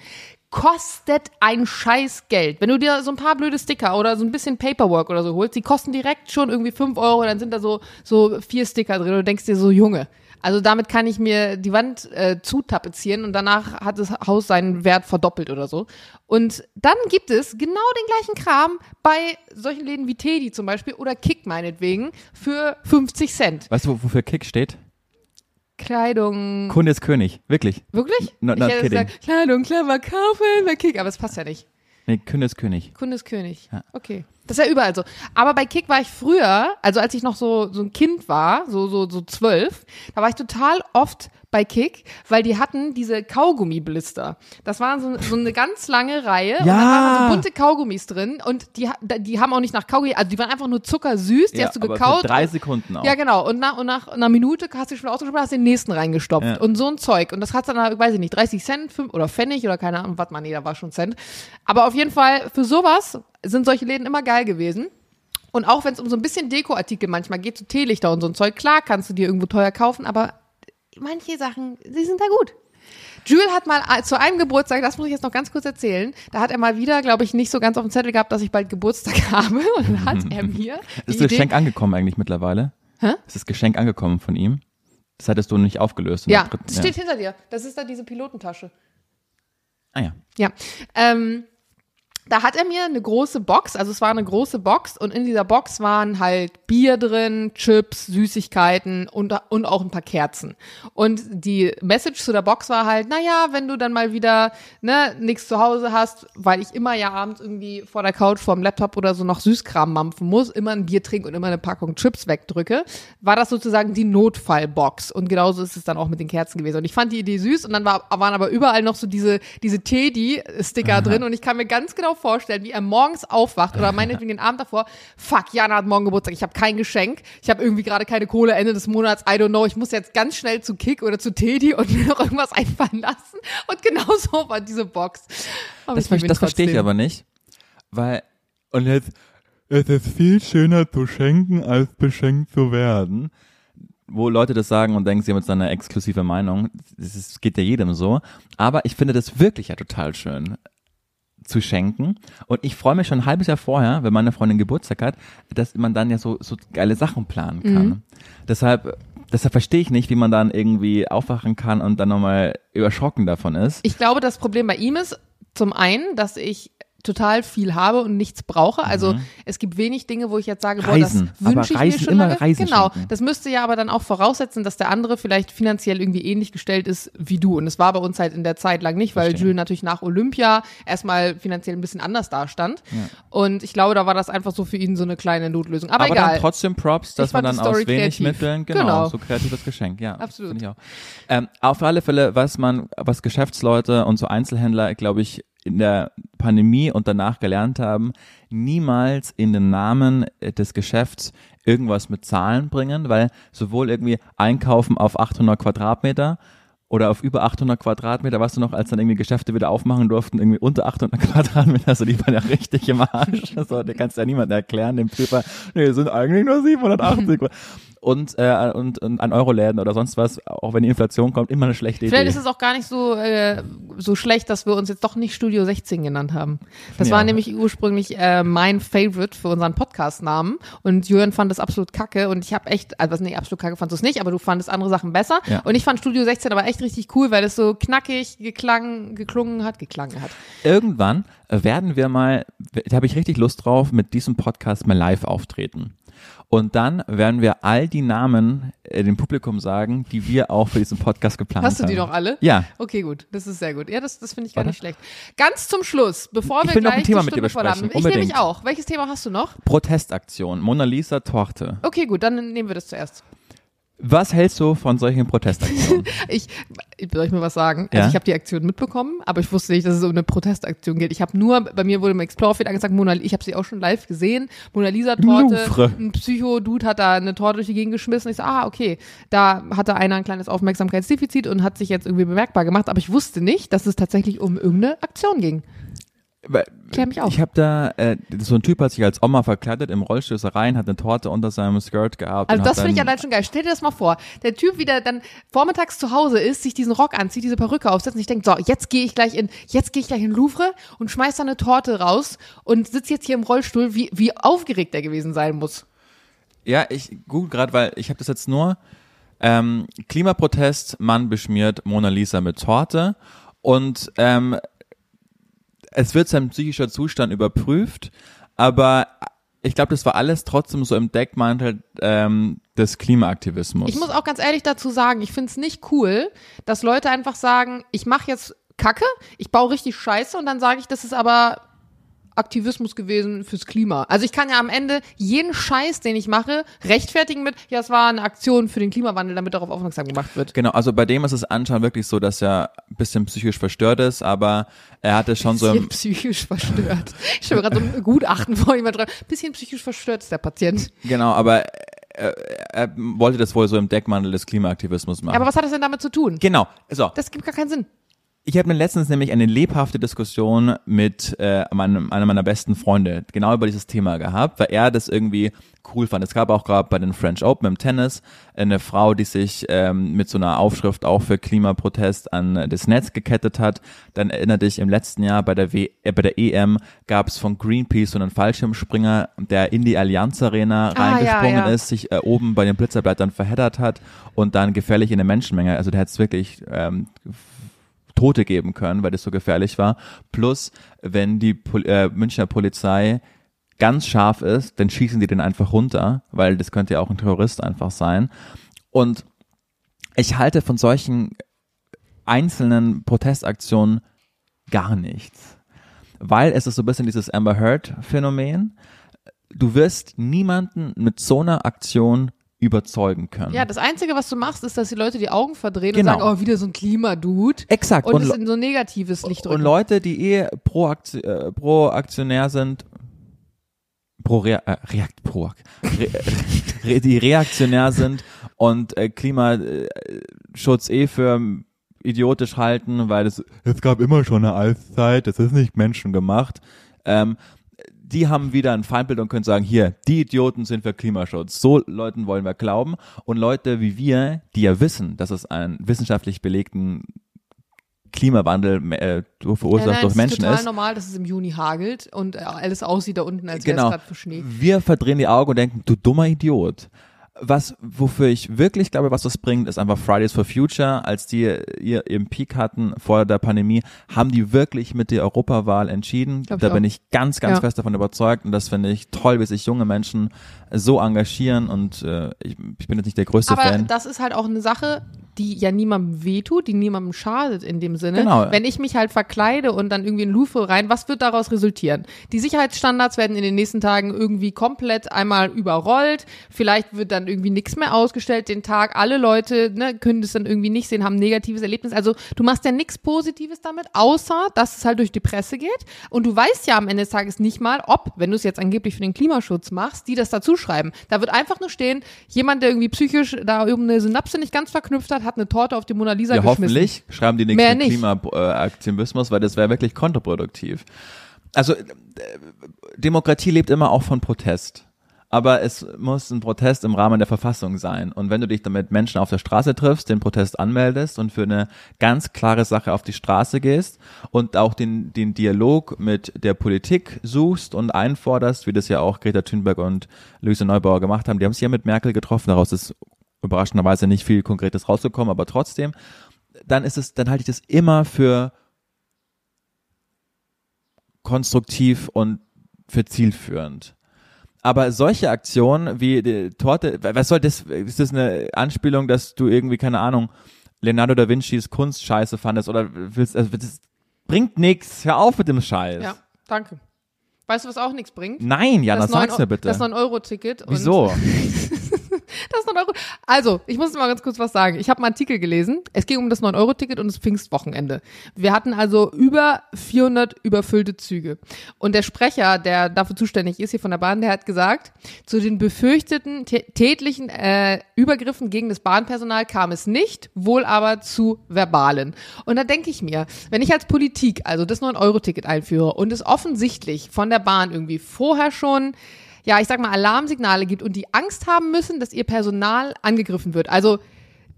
A: kostet ein scheiß Geld. Wenn du dir so ein paar blöde Sticker oder so ein bisschen Paperwork oder so holst, die kosten direkt schon irgendwie fünf Euro, dann sind da so, so vier Sticker drin und du denkst dir so, Junge, also damit kann ich mir die Wand äh, zutapezieren und danach hat das Haus seinen Wert verdoppelt oder so. Und dann gibt es genau den gleichen Kram bei solchen Läden wie Teddy zum Beispiel oder Kick meinetwegen für 50 Cent.
B: Weißt du, wofür Kick steht?
A: Kleidung.
B: Kunde ist König. Wirklich.
A: Wirklich?
B: No-
A: ich
B: not
A: hätte
B: kidding.
A: gesagt, Kleidung clever kaufen bei Kick, aber es passt ja nicht.
B: Nee, Kunde ist König.
A: Kunde ist König.
B: Ja.
A: Okay. Das ist ja überall so. Aber bei Kick war ich früher, also als ich noch so, so ein Kind war, so, so, so zwölf, da war ich total oft bei Kick, weil die hatten diese Kaugummi-Blister. Das waren so, so eine ganz lange Reihe und da waren so bunte Kaugummis drin und die, die haben auch nicht nach Kaugummi, also die waren einfach nur zuckersüß, die
B: ja,
A: hast du
B: aber
A: gekaut.
B: Für drei Sekunden auch.
A: Ja, genau. Und nach, und nach einer Minute hast du schon ausgesprochen, hast den nächsten reingestopft.
B: Ja.
A: Und so ein Zeug. Und das hat dann, weiß ich nicht, 30 Cent fünf, oder Pfennig oder keine Ahnung, was man, nee, da war schon Cent. Aber auf jeden Fall, für sowas sind solche Läden immer geil gewesen. Und auch wenn es um so ein bisschen Dekoartikel manchmal geht, so Teelichter und so ein Zeug, klar kannst du dir irgendwo teuer kaufen, aber manche Sachen, die sind da gut. Jules hat mal äh, zu einem Geburtstag, das muss ich jetzt noch ganz kurz erzählen, da hat er mal wieder, glaube ich, nicht so ganz auf dem Zettel gehabt, dass ich bald Geburtstag habe. Und dann hat er mir.
B: Ist das Geschenk angekommen eigentlich mittlerweile?
A: Hä?
B: Ist das Geschenk angekommen von ihm? Das hattest du nicht aufgelöst.
A: Ja,
B: dritten-
A: das steht hinter dir. Das ist da diese Pilotentasche.
B: Ah ja.
A: Ja. Ähm, da hat er mir eine große Box, also es war eine große Box und in dieser Box waren halt Bier drin, Chips, Süßigkeiten und, und auch ein paar Kerzen. Und die Message zu der Box war halt, naja, wenn du dann mal wieder ne, nichts zu Hause hast, weil ich immer ja abends irgendwie vor der Couch, vor dem Laptop oder so noch Süßkram mampfen muss, immer ein Bier trinke und immer eine Packung Chips wegdrücke, war das sozusagen die Notfallbox. Und genauso ist es dann auch mit den Kerzen gewesen. Und ich fand die Idee süß und dann war, waren aber überall noch so diese, diese Teddy-Sticker drin und ich kann mir ganz genau vorstellen, wie er morgens aufwacht oder meinetwegen den Abend davor, fuck, Jana hat morgen Geburtstag, ich habe kein Geschenk, ich habe irgendwie gerade keine Kohle Ende des Monats, I don't know, ich muss jetzt ganz schnell zu Kick oder zu Teddy und mir noch irgendwas einfallen lassen. Und genau so war diese Box. Aber
B: Das, das verstehe ich aber nicht, weil und jetzt es ist viel schöner zu schenken als beschenkt zu werden. Wo Leute das sagen und denken, sie haben jetzt eine exklusive Meinung. Das ist, geht ja jedem so. Aber ich finde das wirklich ja total schön zu schenken. Und ich freue mich schon ein halbes Jahr vorher, wenn meine Freundin Geburtstag hat, dass man dann ja so, so geile Sachen planen kann.
A: Mhm.
B: Deshalb, deshalb verstehe ich nicht, wie man dann irgendwie aufwachen kann und dann nochmal überschrocken davon ist.
A: Ich glaube, das Problem bei ihm ist zum einen, dass ich total viel habe und nichts brauche. Also es gibt wenig Dinge, wo ich jetzt sage, boah, das
B: Mhm. Reisen.
A: Wünsche ich
B: Reisen,
A: mir schon
B: immer
A: lange.
B: Reisen
A: genau.
B: schenken.
A: Das müsste ja aber dann auch voraussetzen, dass der andere vielleicht finanziell irgendwie ähnlich gestellt ist wie du. Und es war bei uns halt in der Zeit lang nicht, weil
B: Verstehe.
A: Jules natürlich nach Olympia erstmal finanziell ein bisschen anders dastand. Und ich glaube, da war das einfach so für ihn so eine kleine Notlösung. Aber,
B: Aber
A: egal.
B: dann trotzdem Props, dass
A: Ich
B: man dann aus wenig
A: kreativ.
B: Mitteln, genau,
A: Genau.
B: so kreatives Geschenk, ja.
A: Absolut.
B: Ich auch. Ähm, auf alle Fälle, was man, was Geschäftsleute und so Einzelhändler, glaube ich, in der Pandemie und danach gelernt haben, niemals in den Namen äh, des Geschäfts irgendwas mit Zahlen bringen, weil sowohl irgendwie einkaufen auf 800 Quadratmeter oder auf über 800 Quadratmeter, weißt du noch, als dann irgendwie Geschäfte wieder aufmachen durften, irgendwie unter 800 Quadratmeter, also die waren ja richtig im Arsch. Also, der kannst ja niemand erklären, dem Prüfer, nee, sind eigentlich nur 780. und, äh, und, und an Euroläden oder sonst was, auch wenn die Inflation kommt, immer eine schlechte
A: Vielleicht
B: Idee.
A: ist es auch gar nicht so, äh, so schlecht, dass wir uns jetzt doch nicht Studio 16 genannt haben. Das
B: Ja.
A: war nämlich ursprünglich äh, mein Favorite für unseren Podcast-Namen und Jürgen fand das absolut kacke und ich habe echt, also was nee, absolut kacke fandst du es nicht, aber du fandest andere Sachen besser
B: Ja.
A: und ich fand Studio 16 aber echt richtig cool, weil es so knackig geklang, geklungen hat, geklangen hat.
B: Irgendwann äh, werden wir mal, da habe ich richtig Lust drauf, mit diesem Podcast mal live auftreten. Und dann werden wir all die Namen äh, dem Publikum sagen, die wir auch für diesen Podcast geplant haben.
A: Hast du die noch alle?
B: Ja.
A: Okay, gut. Das ist sehr gut. Ja, das, das finde ich gar
B: Warte.
A: nicht schlecht. Ganz zum Schluss, bevor
B: Ich
A: wir
B: will noch
A: gleich
B: ein Thema
A: die
B: mit dir
A: haben.
B: besprechen.
A: Ich nehme mich auch. Welches Thema hast du noch?
B: Protestaktion, Mona Lisa Torte.
A: Okay, gut, dann nehmen wir das zuerst.
B: Was hältst du von solchen Protestaktionen?
A: Ich, soll ich mir was sagen?
B: Ja?
A: Also ich habe die Aktion mitbekommen, aber ich wusste nicht, dass es um eine Protestaktion geht. Ich habe nur, bei mir wurde im Explore-Feed angesagt, Mona, ich habe sie auch schon live gesehen, Mona Lisa-Torte, ein Psycho-Dude hat da eine Torte durch die Gegend geschmissen. Ich so, ah, okay, da hatte einer ein kleines Aufmerksamkeitsdefizit und hat sich jetzt irgendwie bemerkbar gemacht, aber ich wusste nicht, dass es tatsächlich um irgendeine Aktion ging. Klär mich auf.
B: Ich habe da, äh, so ein Typ hat sich als Oma verkleidet im Rollstuhl ist rein, hat eine Torte unter seinem Skirt gehabt.
A: Also das finde ich allein schon geil. Stell dir das mal vor. Der Typ wieder dann vormittags zu Hause ist, sich diesen Rock anzieht, diese Perücke aufsetzt und ich denke, so, jetzt gehe ich gleich in, jetzt gehe ich gleich in Louvre und schmeiß da eine Torte raus und sitze jetzt hier im Rollstuhl, wie, wie aufgeregt er gewesen sein muss.
B: Ja, ich google gerade, weil ich habe das jetzt nur ähm, Klimaprotest, Mann beschmiert Mona Lisa mit Torte und ähm, es wird sein psychischer Zustand überprüft, aber ich glaube, das war alles trotzdem so im Deckmantel ähm, des Klimaaktivismus.
A: Ich muss auch ganz ehrlich dazu sagen, ich finde es nicht cool, dass Leute einfach sagen, ich mache jetzt Kacke, ich baue richtig Scheiße und dann sage ich, das ist aber Aktivismus gewesen fürs Klima. Also ich kann ja am Ende jeden Scheiß, den ich mache, rechtfertigen mit, ja, es war eine Aktion für den Klimawandel, damit darauf aufmerksam gemacht wird.
B: Genau, also bei dem ist es anscheinend wirklich so, dass er ein bisschen psychisch verstört ist, aber er hatte schon so
A: Bisschen
B: im,
A: psychisch verstört. Ich stelle mir gerade so ein Gutachten vor, jemand dran. Bisschen psychisch verstört ist der Patient.
B: genau, aber er, er wollte das wohl so im Deckmantel des Klimaaktivismus machen.
A: Aber was hat das denn damit zu tun?
B: genau, so.
A: Das gibt gar keinen Sinn.
B: Ich habe mir letztens nämlich eine lebhafte Diskussion mit äh, meinem, einer meiner besten Freunde genau über dieses Thema gehabt, weil er das irgendwie cool fand. Es gab auch gerade bei den French Open im Tennis eine Frau, die sich ähm, mit so einer Aufschrift auch für Klimaprotest an das Netz gekettet hat. Dann erinnerte ich im letzten Jahr bei der, w äh, bei der EM gab es von Greenpeace so einen Fallschirmspringer, der in die Allianz Arena
A: Ah,
B: reingesprungen
A: ja, ja.
B: ist, sich äh, oben bei den Blitzerblättern verheddert hat und dann gefährlich in der Menschenmenge, also der hat es wirklich ähm, Tote geben können, weil das so gefährlich war. Plus, wenn die Pol äh, Münchner Polizei ganz scharf ist, dann schießen die den einfach runter, weil das könnte ja auch ein Terrorist einfach sein. Und ich halte von solchen einzelnen Protestaktionen gar nichts. Weil es ist so ein bisschen dieses Amber Heard Phänomen. Du wirst niemanden mit so einer Aktion überzeugen können.
A: Ja, das Einzige, was du machst, ist, dass die Leute die Augen verdrehen
B: Genau.
A: und sagen, oh, wieder so ein Klimadude.
B: Exakt.
A: Und,
B: Und
A: es in so ein negatives Licht
B: Und
A: drücken.
B: Leute, die eh pro, Akti äh, pro Aktionär sind, pro Rea äh, Reakt pro Re Re die reaktionär sind und äh, Klimaschutz eh für idiotisch halten, weil es es gab immer schon eine Eiszeit, das ist nicht menschengemacht. Ähm, die haben wieder ein Feindbild und können sagen, hier, die Idioten sind für Klimaschutz. So Leuten wollen wir glauben. Und Leute wie wir, die ja wissen, dass es einen wissenschaftlich belegten Klimawandel äh, verursacht
A: ja, nein,
B: durch
A: es
B: Menschen
A: ist total
B: ist.
A: normal, dass es im Juni hagelt und äh, alles aussieht da unten, als wäre
B: Genau.
A: es gerade für Schnee.
B: Wir verdrehen die Augen und denken, du dummer Idiot. Was, wofür ich wirklich glaube, was das bringt, ist einfach Fridays for Future. Als die ihr ihren Peak hatten vor der Pandemie, haben die wirklich mit der Europawahl entschieden.
A: Glaub ich
B: da bin
A: auch.
B: ich ganz, ganz
A: Ja.
B: fest davon überzeugt. Und das finde ich toll, wie sich junge Menschen so engagieren. Und äh, ich, ich bin jetzt nicht der größte
A: Aber
B: Fan.
A: das ist halt auch eine Sache, die ja niemandem wehtut, die niemandem schadet in dem Sinne.
B: Genau.
A: Wenn ich mich halt verkleide und dann irgendwie in Louvre rein, was wird daraus resultieren? Die Sicherheitsstandards werden in den nächsten Tagen irgendwie komplett einmal überrollt. Vielleicht wird dann irgendwie nichts mehr ausgestellt den Tag. Alle Leute ne, können das dann irgendwie nicht sehen, haben ein negatives Erlebnis. Also du machst ja nichts Positives damit, außer dass es halt durch die Presse geht. Und du weißt ja am Ende des Tages nicht mal, ob, wenn du es jetzt angeblich für den Klimaschutz machst, die das dazu schreiben. Da wird einfach nur stehen, jemand, der irgendwie psychisch da irgendeine Synapse nicht ganz verknüpft hat, hat eine Torte auf die Mona Lisa
B: Ja,
A: geschmissen.
B: hoffentlich schreiben die nichts
A: Mehr
B: mit
A: nicht.
B: Klimaaktivismus, weil das wäre wirklich kontraproduktiv. Also äh, Demokratie lebt immer auch von Protest. Aber es muss ein Protest im Rahmen der Verfassung sein. Und wenn du dich damit Menschen auf der Straße triffst, den Protest anmeldest und für eine ganz klare Sache auf die Straße gehst und auch den, den Dialog mit der Politik suchst und einforderst, wie das ja auch Greta Thunberg und Luise Neubauer gemacht haben, die haben sich ja mit Merkel getroffen, daraus ist überraschenderweise nicht viel Konkretes rausgekommen, aber trotzdem, dann ist es, dann halte ich das immer für konstruktiv und für zielführend. Aber solche Aktionen wie die Torte, was soll das, ist das eine Anspielung, dass du irgendwie, keine Ahnung, Leonardo da Vincis Kunst scheiße fandest oder willst, also das bringt nix, hör auf mit dem Scheiß.
A: Ja, danke. Weißt du, was auch nichts bringt?
B: Nein, Jana,
A: das
B: sag's
A: 9
B: mir bitte.
A: Das 9-Euro-Ticket. und-
B: Wieso?
A: Das 9 Euro. Also, ich muss mal ganz kurz was sagen. Ich habe einen Artikel gelesen. Es ging um das 9-Euro-Ticket und das Pfingstwochenende. Wir hatten also über 400 überfüllte Züge. Und der Sprecher, der dafür zuständig ist hier von der Bahn, der hat gesagt, zu den befürchteten tä- tätlichen äh, Übergriffen gegen das Bahnpersonal kam es nicht, wohl aber zu verbalen. Und da denke ich mir, wenn ich als Politik also das 9-Euro-Ticket einführe und es offensichtlich von der Bahn irgendwie vorher schon ja, ich sag mal, Alarmsignale gibt und die Angst haben müssen, dass ihr Personal angegriffen wird. Also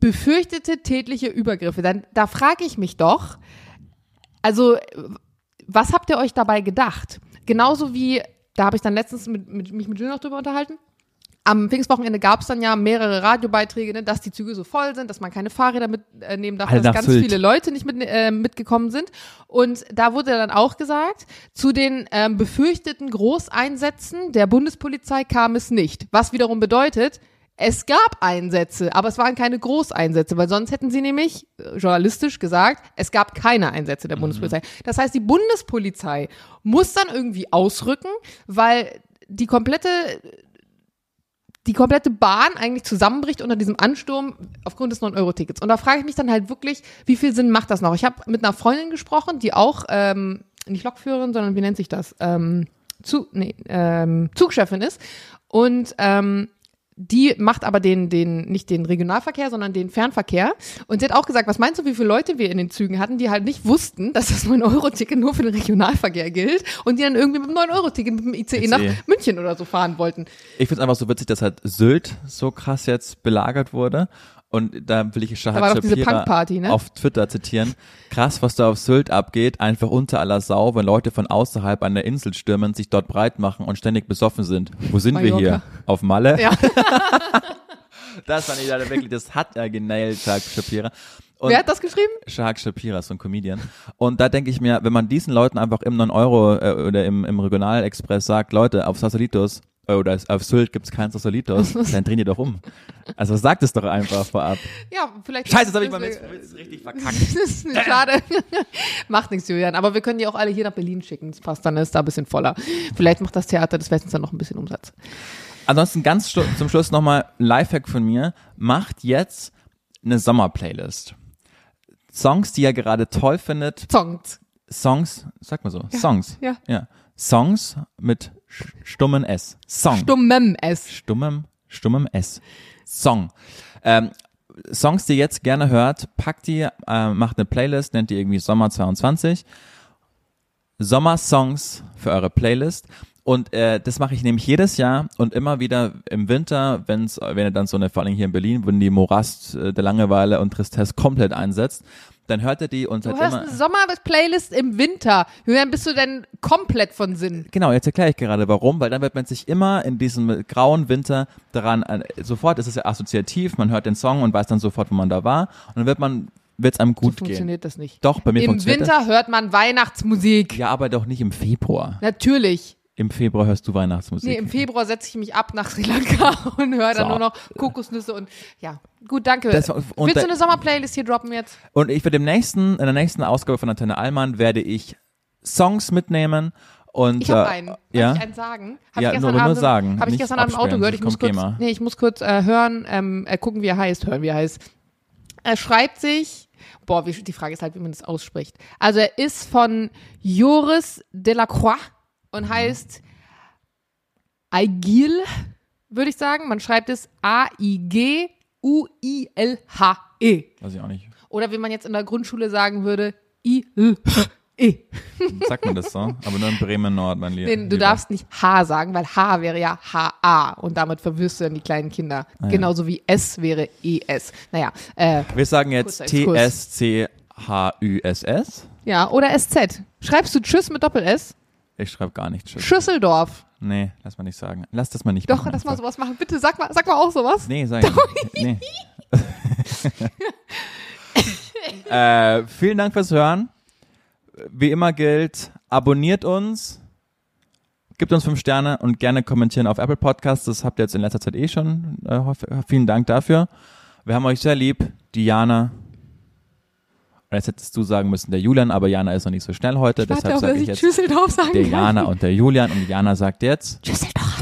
A: befürchtete tätliche Übergriffe. Dann, da frage ich mich doch, also was habt ihr euch dabei gedacht? Genauso wie, da habe ich dann letztens mit, mit, mich mit Jill noch drüber unterhalten. Am Pfingstwochenende gab es dann ja mehrere Radiobeiträge, ne, dass die Züge so voll sind, dass man keine Fahrräder mitnehmen darf,
B: Alle
A: dass ganz
B: Sylt.
A: viele Leute nicht mit, äh, mitgekommen sind. Und da wurde dann auch gesagt, zu den ähm, befürchteten Großeinsätzen der Bundespolizei kam es nicht. Was wiederum bedeutet, es gab Einsätze, aber es waren keine Großeinsätze, weil sonst hätten sie nämlich äh, journalistisch gesagt, es gab keine Einsätze der Bundespolizei. Das heißt, die Bundespolizei muss dann irgendwie ausrücken, weil die komplette die komplette Bahn eigentlich zusammenbricht unter diesem Ansturm aufgrund des 9-Euro-Tickets. Und da frage ich mich dann halt wirklich, wie viel Sinn macht das noch? Ich habe mit einer Freundin gesprochen, die auch ähm, nicht Lokführerin, sondern wie nennt sich das? Ähm, zu, nee, ähm, Zugchefin ist. Und ähm, die macht aber den, den, nicht den Regionalverkehr, sondern den Fernverkehr. Und sie hat auch gesagt, was meinst du, wie viele Leute wir in den Zügen hatten, die halt nicht wussten, dass das 9-Euro-Ticket nur für den Regionalverkehr gilt und die dann irgendwie mit dem 9-Euro-Ticket mit dem ICE nach München oder so fahren wollten.
B: Ich finde es einfach so witzig, dass halt Sylt so krass jetzt belagert wurde. Und da will ich Shahad Shapira
A: ne?
B: auf Twitter zitieren. Krass, was da auf Sylt abgeht, einfach unter aller Sau, wenn Leute von außerhalb an der Insel stürmen, sich dort breit machen und ständig besoffen sind. Wo sind Mallorca. wir hier? Auf Malle?
A: Ja.
B: das fand ich leider wirklich, das hat er genailt, Shahad Shapira.
A: Und Wer hat das geschrieben?
B: Shahak Shapira, so ein Comedian. Und da denke ich mir, wenn man diesen Leuten einfach im 9 Euro äh, oder im, im Regionalexpress sagt, Leute, auf Sassalitos, oder auf Sylt gibt es keinen Sosolitos, dann drehen die doch um. Also sagt es doch einfach vorab.
A: Ja, vielleicht.
B: Scheiße, das habe ich mal Witz, Witz richtig verkackt. das
A: ist schade. macht nichts, Julian. Aber wir können die auch alle hier nach Berlin schicken. Das passt dann, ist da ein bisschen voller. Vielleicht macht das Theater des Westens dann noch ein bisschen Umsatz.
B: Ansonsten ganz zum Schluss nochmal Lifehack von mir. Macht jetzt eine Sommerplaylist. Songs, die ihr gerade toll findet.
A: Songs.
B: Songs, sag mal so.
A: Ja.
B: Songs.
A: Ja.
B: ja. Songs mit stummen S. Song.
A: Stummem S.
B: Stummem, stummem S. Song. Ähm, Songs, die ihr jetzt gerne hört, packt die, äh, macht eine Playlist, nennt die irgendwie Sommer 22. Sommersongs für eure Playlist. Und äh, das mache ich nämlich jedes Jahr und immer wieder im Winter, wenn's, wenn ihr dann so eine, vor allem hier in Berlin, wenn die Morast äh, der Langeweile und Tristesse komplett einsetzt, dann hört er die und
A: du
B: hat
A: hörst
B: immer.
A: eine Sommer-Playlist im Winter. Julian, bist du denn komplett von Sinn?
B: Genau, jetzt erkläre ich gerade warum, weil dann wird man sich immer in diesem grauen Winter daran, äh, sofort ist es ja assoziativ, man hört den Song und weiß dann sofort, wo man da war und dann wird man wird es einem gut
A: so
B: gehen.
A: funktioniert das nicht.
B: Doch, bei mir
A: Im
B: funktioniert
A: Winter
B: das.
A: hört man Weihnachtsmusik.
B: Ja, aber doch nicht im Februar.
A: Natürlich.
B: Im Februar hörst du Weihnachtsmusik.
A: Nee, im Februar setze ich mich ab nach Sri Lanka und höre dann
B: So.
A: nur noch Kokosnüsse und ja. Gut, danke.
B: Das- und
A: Willst
B: da-
A: du eine Sommerplaylist hier droppen jetzt?
B: Und ich werde im nächsten, in der nächsten Ausgabe von Antenne Allmann werde ich Songs mitnehmen und
A: Ich habe
B: äh,
A: einen. Darf
B: ja.
A: ich einen sagen? Hab
B: Ja,
A: ich
B: nur-
A: gestern
B: nur
A: Abend,
B: sagen,
A: Habe ich gestern Abend im Auto gehört. Ich muss kurz,
B: GEMA.
A: nee, ich muss kurz äh, hören, ähm, äh, gucken, wie er heißt, hören, wie er heißt. Er schreibt sich, boah, wie, die Frage ist halt, wie man das ausspricht. Also er ist von Joris Delacroix und heißt Aigil, würde ich sagen. Man schreibt es A-I-G-U-I-L-H-E.
B: Weiß ich auch nicht.
A: Oder wie man jetzt in der Grundschule sagen würde, I-L-H-E.
B: Sagt man das so? Aber nur in Bremen Nord, mein Lieber.
A: Nee, du darfst nicht H sagen, weil H wäre ja H-A und damit verwirrst du dann die kleinen Kinder.
B: Ah, ja.
A: Genauso wie S wäre E-S. Naja, äh,
B: Wir sagen jetzt. T-S-C-H-Ü-S-S.
A: ja, oder SZ. Schreibst du Tschüss mit Doppel-S?
B: Ich schreibe gar nicht.
A: Schüsseldorf.
B: Nee, lass mal nicht sagen. Lass das mal nicht
A: Doch,
B: machen.
A: lass mal sowas machen. Bitte, sag mal, sag mal auch sowas.
B: Nee, sag ich nicht. Nee. äh, vielen Dank fürs Hören. Wie immer gilt, abonniert uns, gibt uns fünf Sterne und gerne kommentieren auf Apple Podcasts. Das habt ihr jetzt in letzter Zeit eh schon. Äh, vielen Dank dafür. Wir haben euch sehr lieb. Diana. Und jetzt hättest du sagen müssen, der Julian, aber Jana ist noch nicht so schnell heute.
A: Ich
B: deshalb sage ich jetzt
A: Schüsseldorf sagen
B: der. Jana und der Julian. Und Jana sagt jetzt.
A: Schüsseldorf.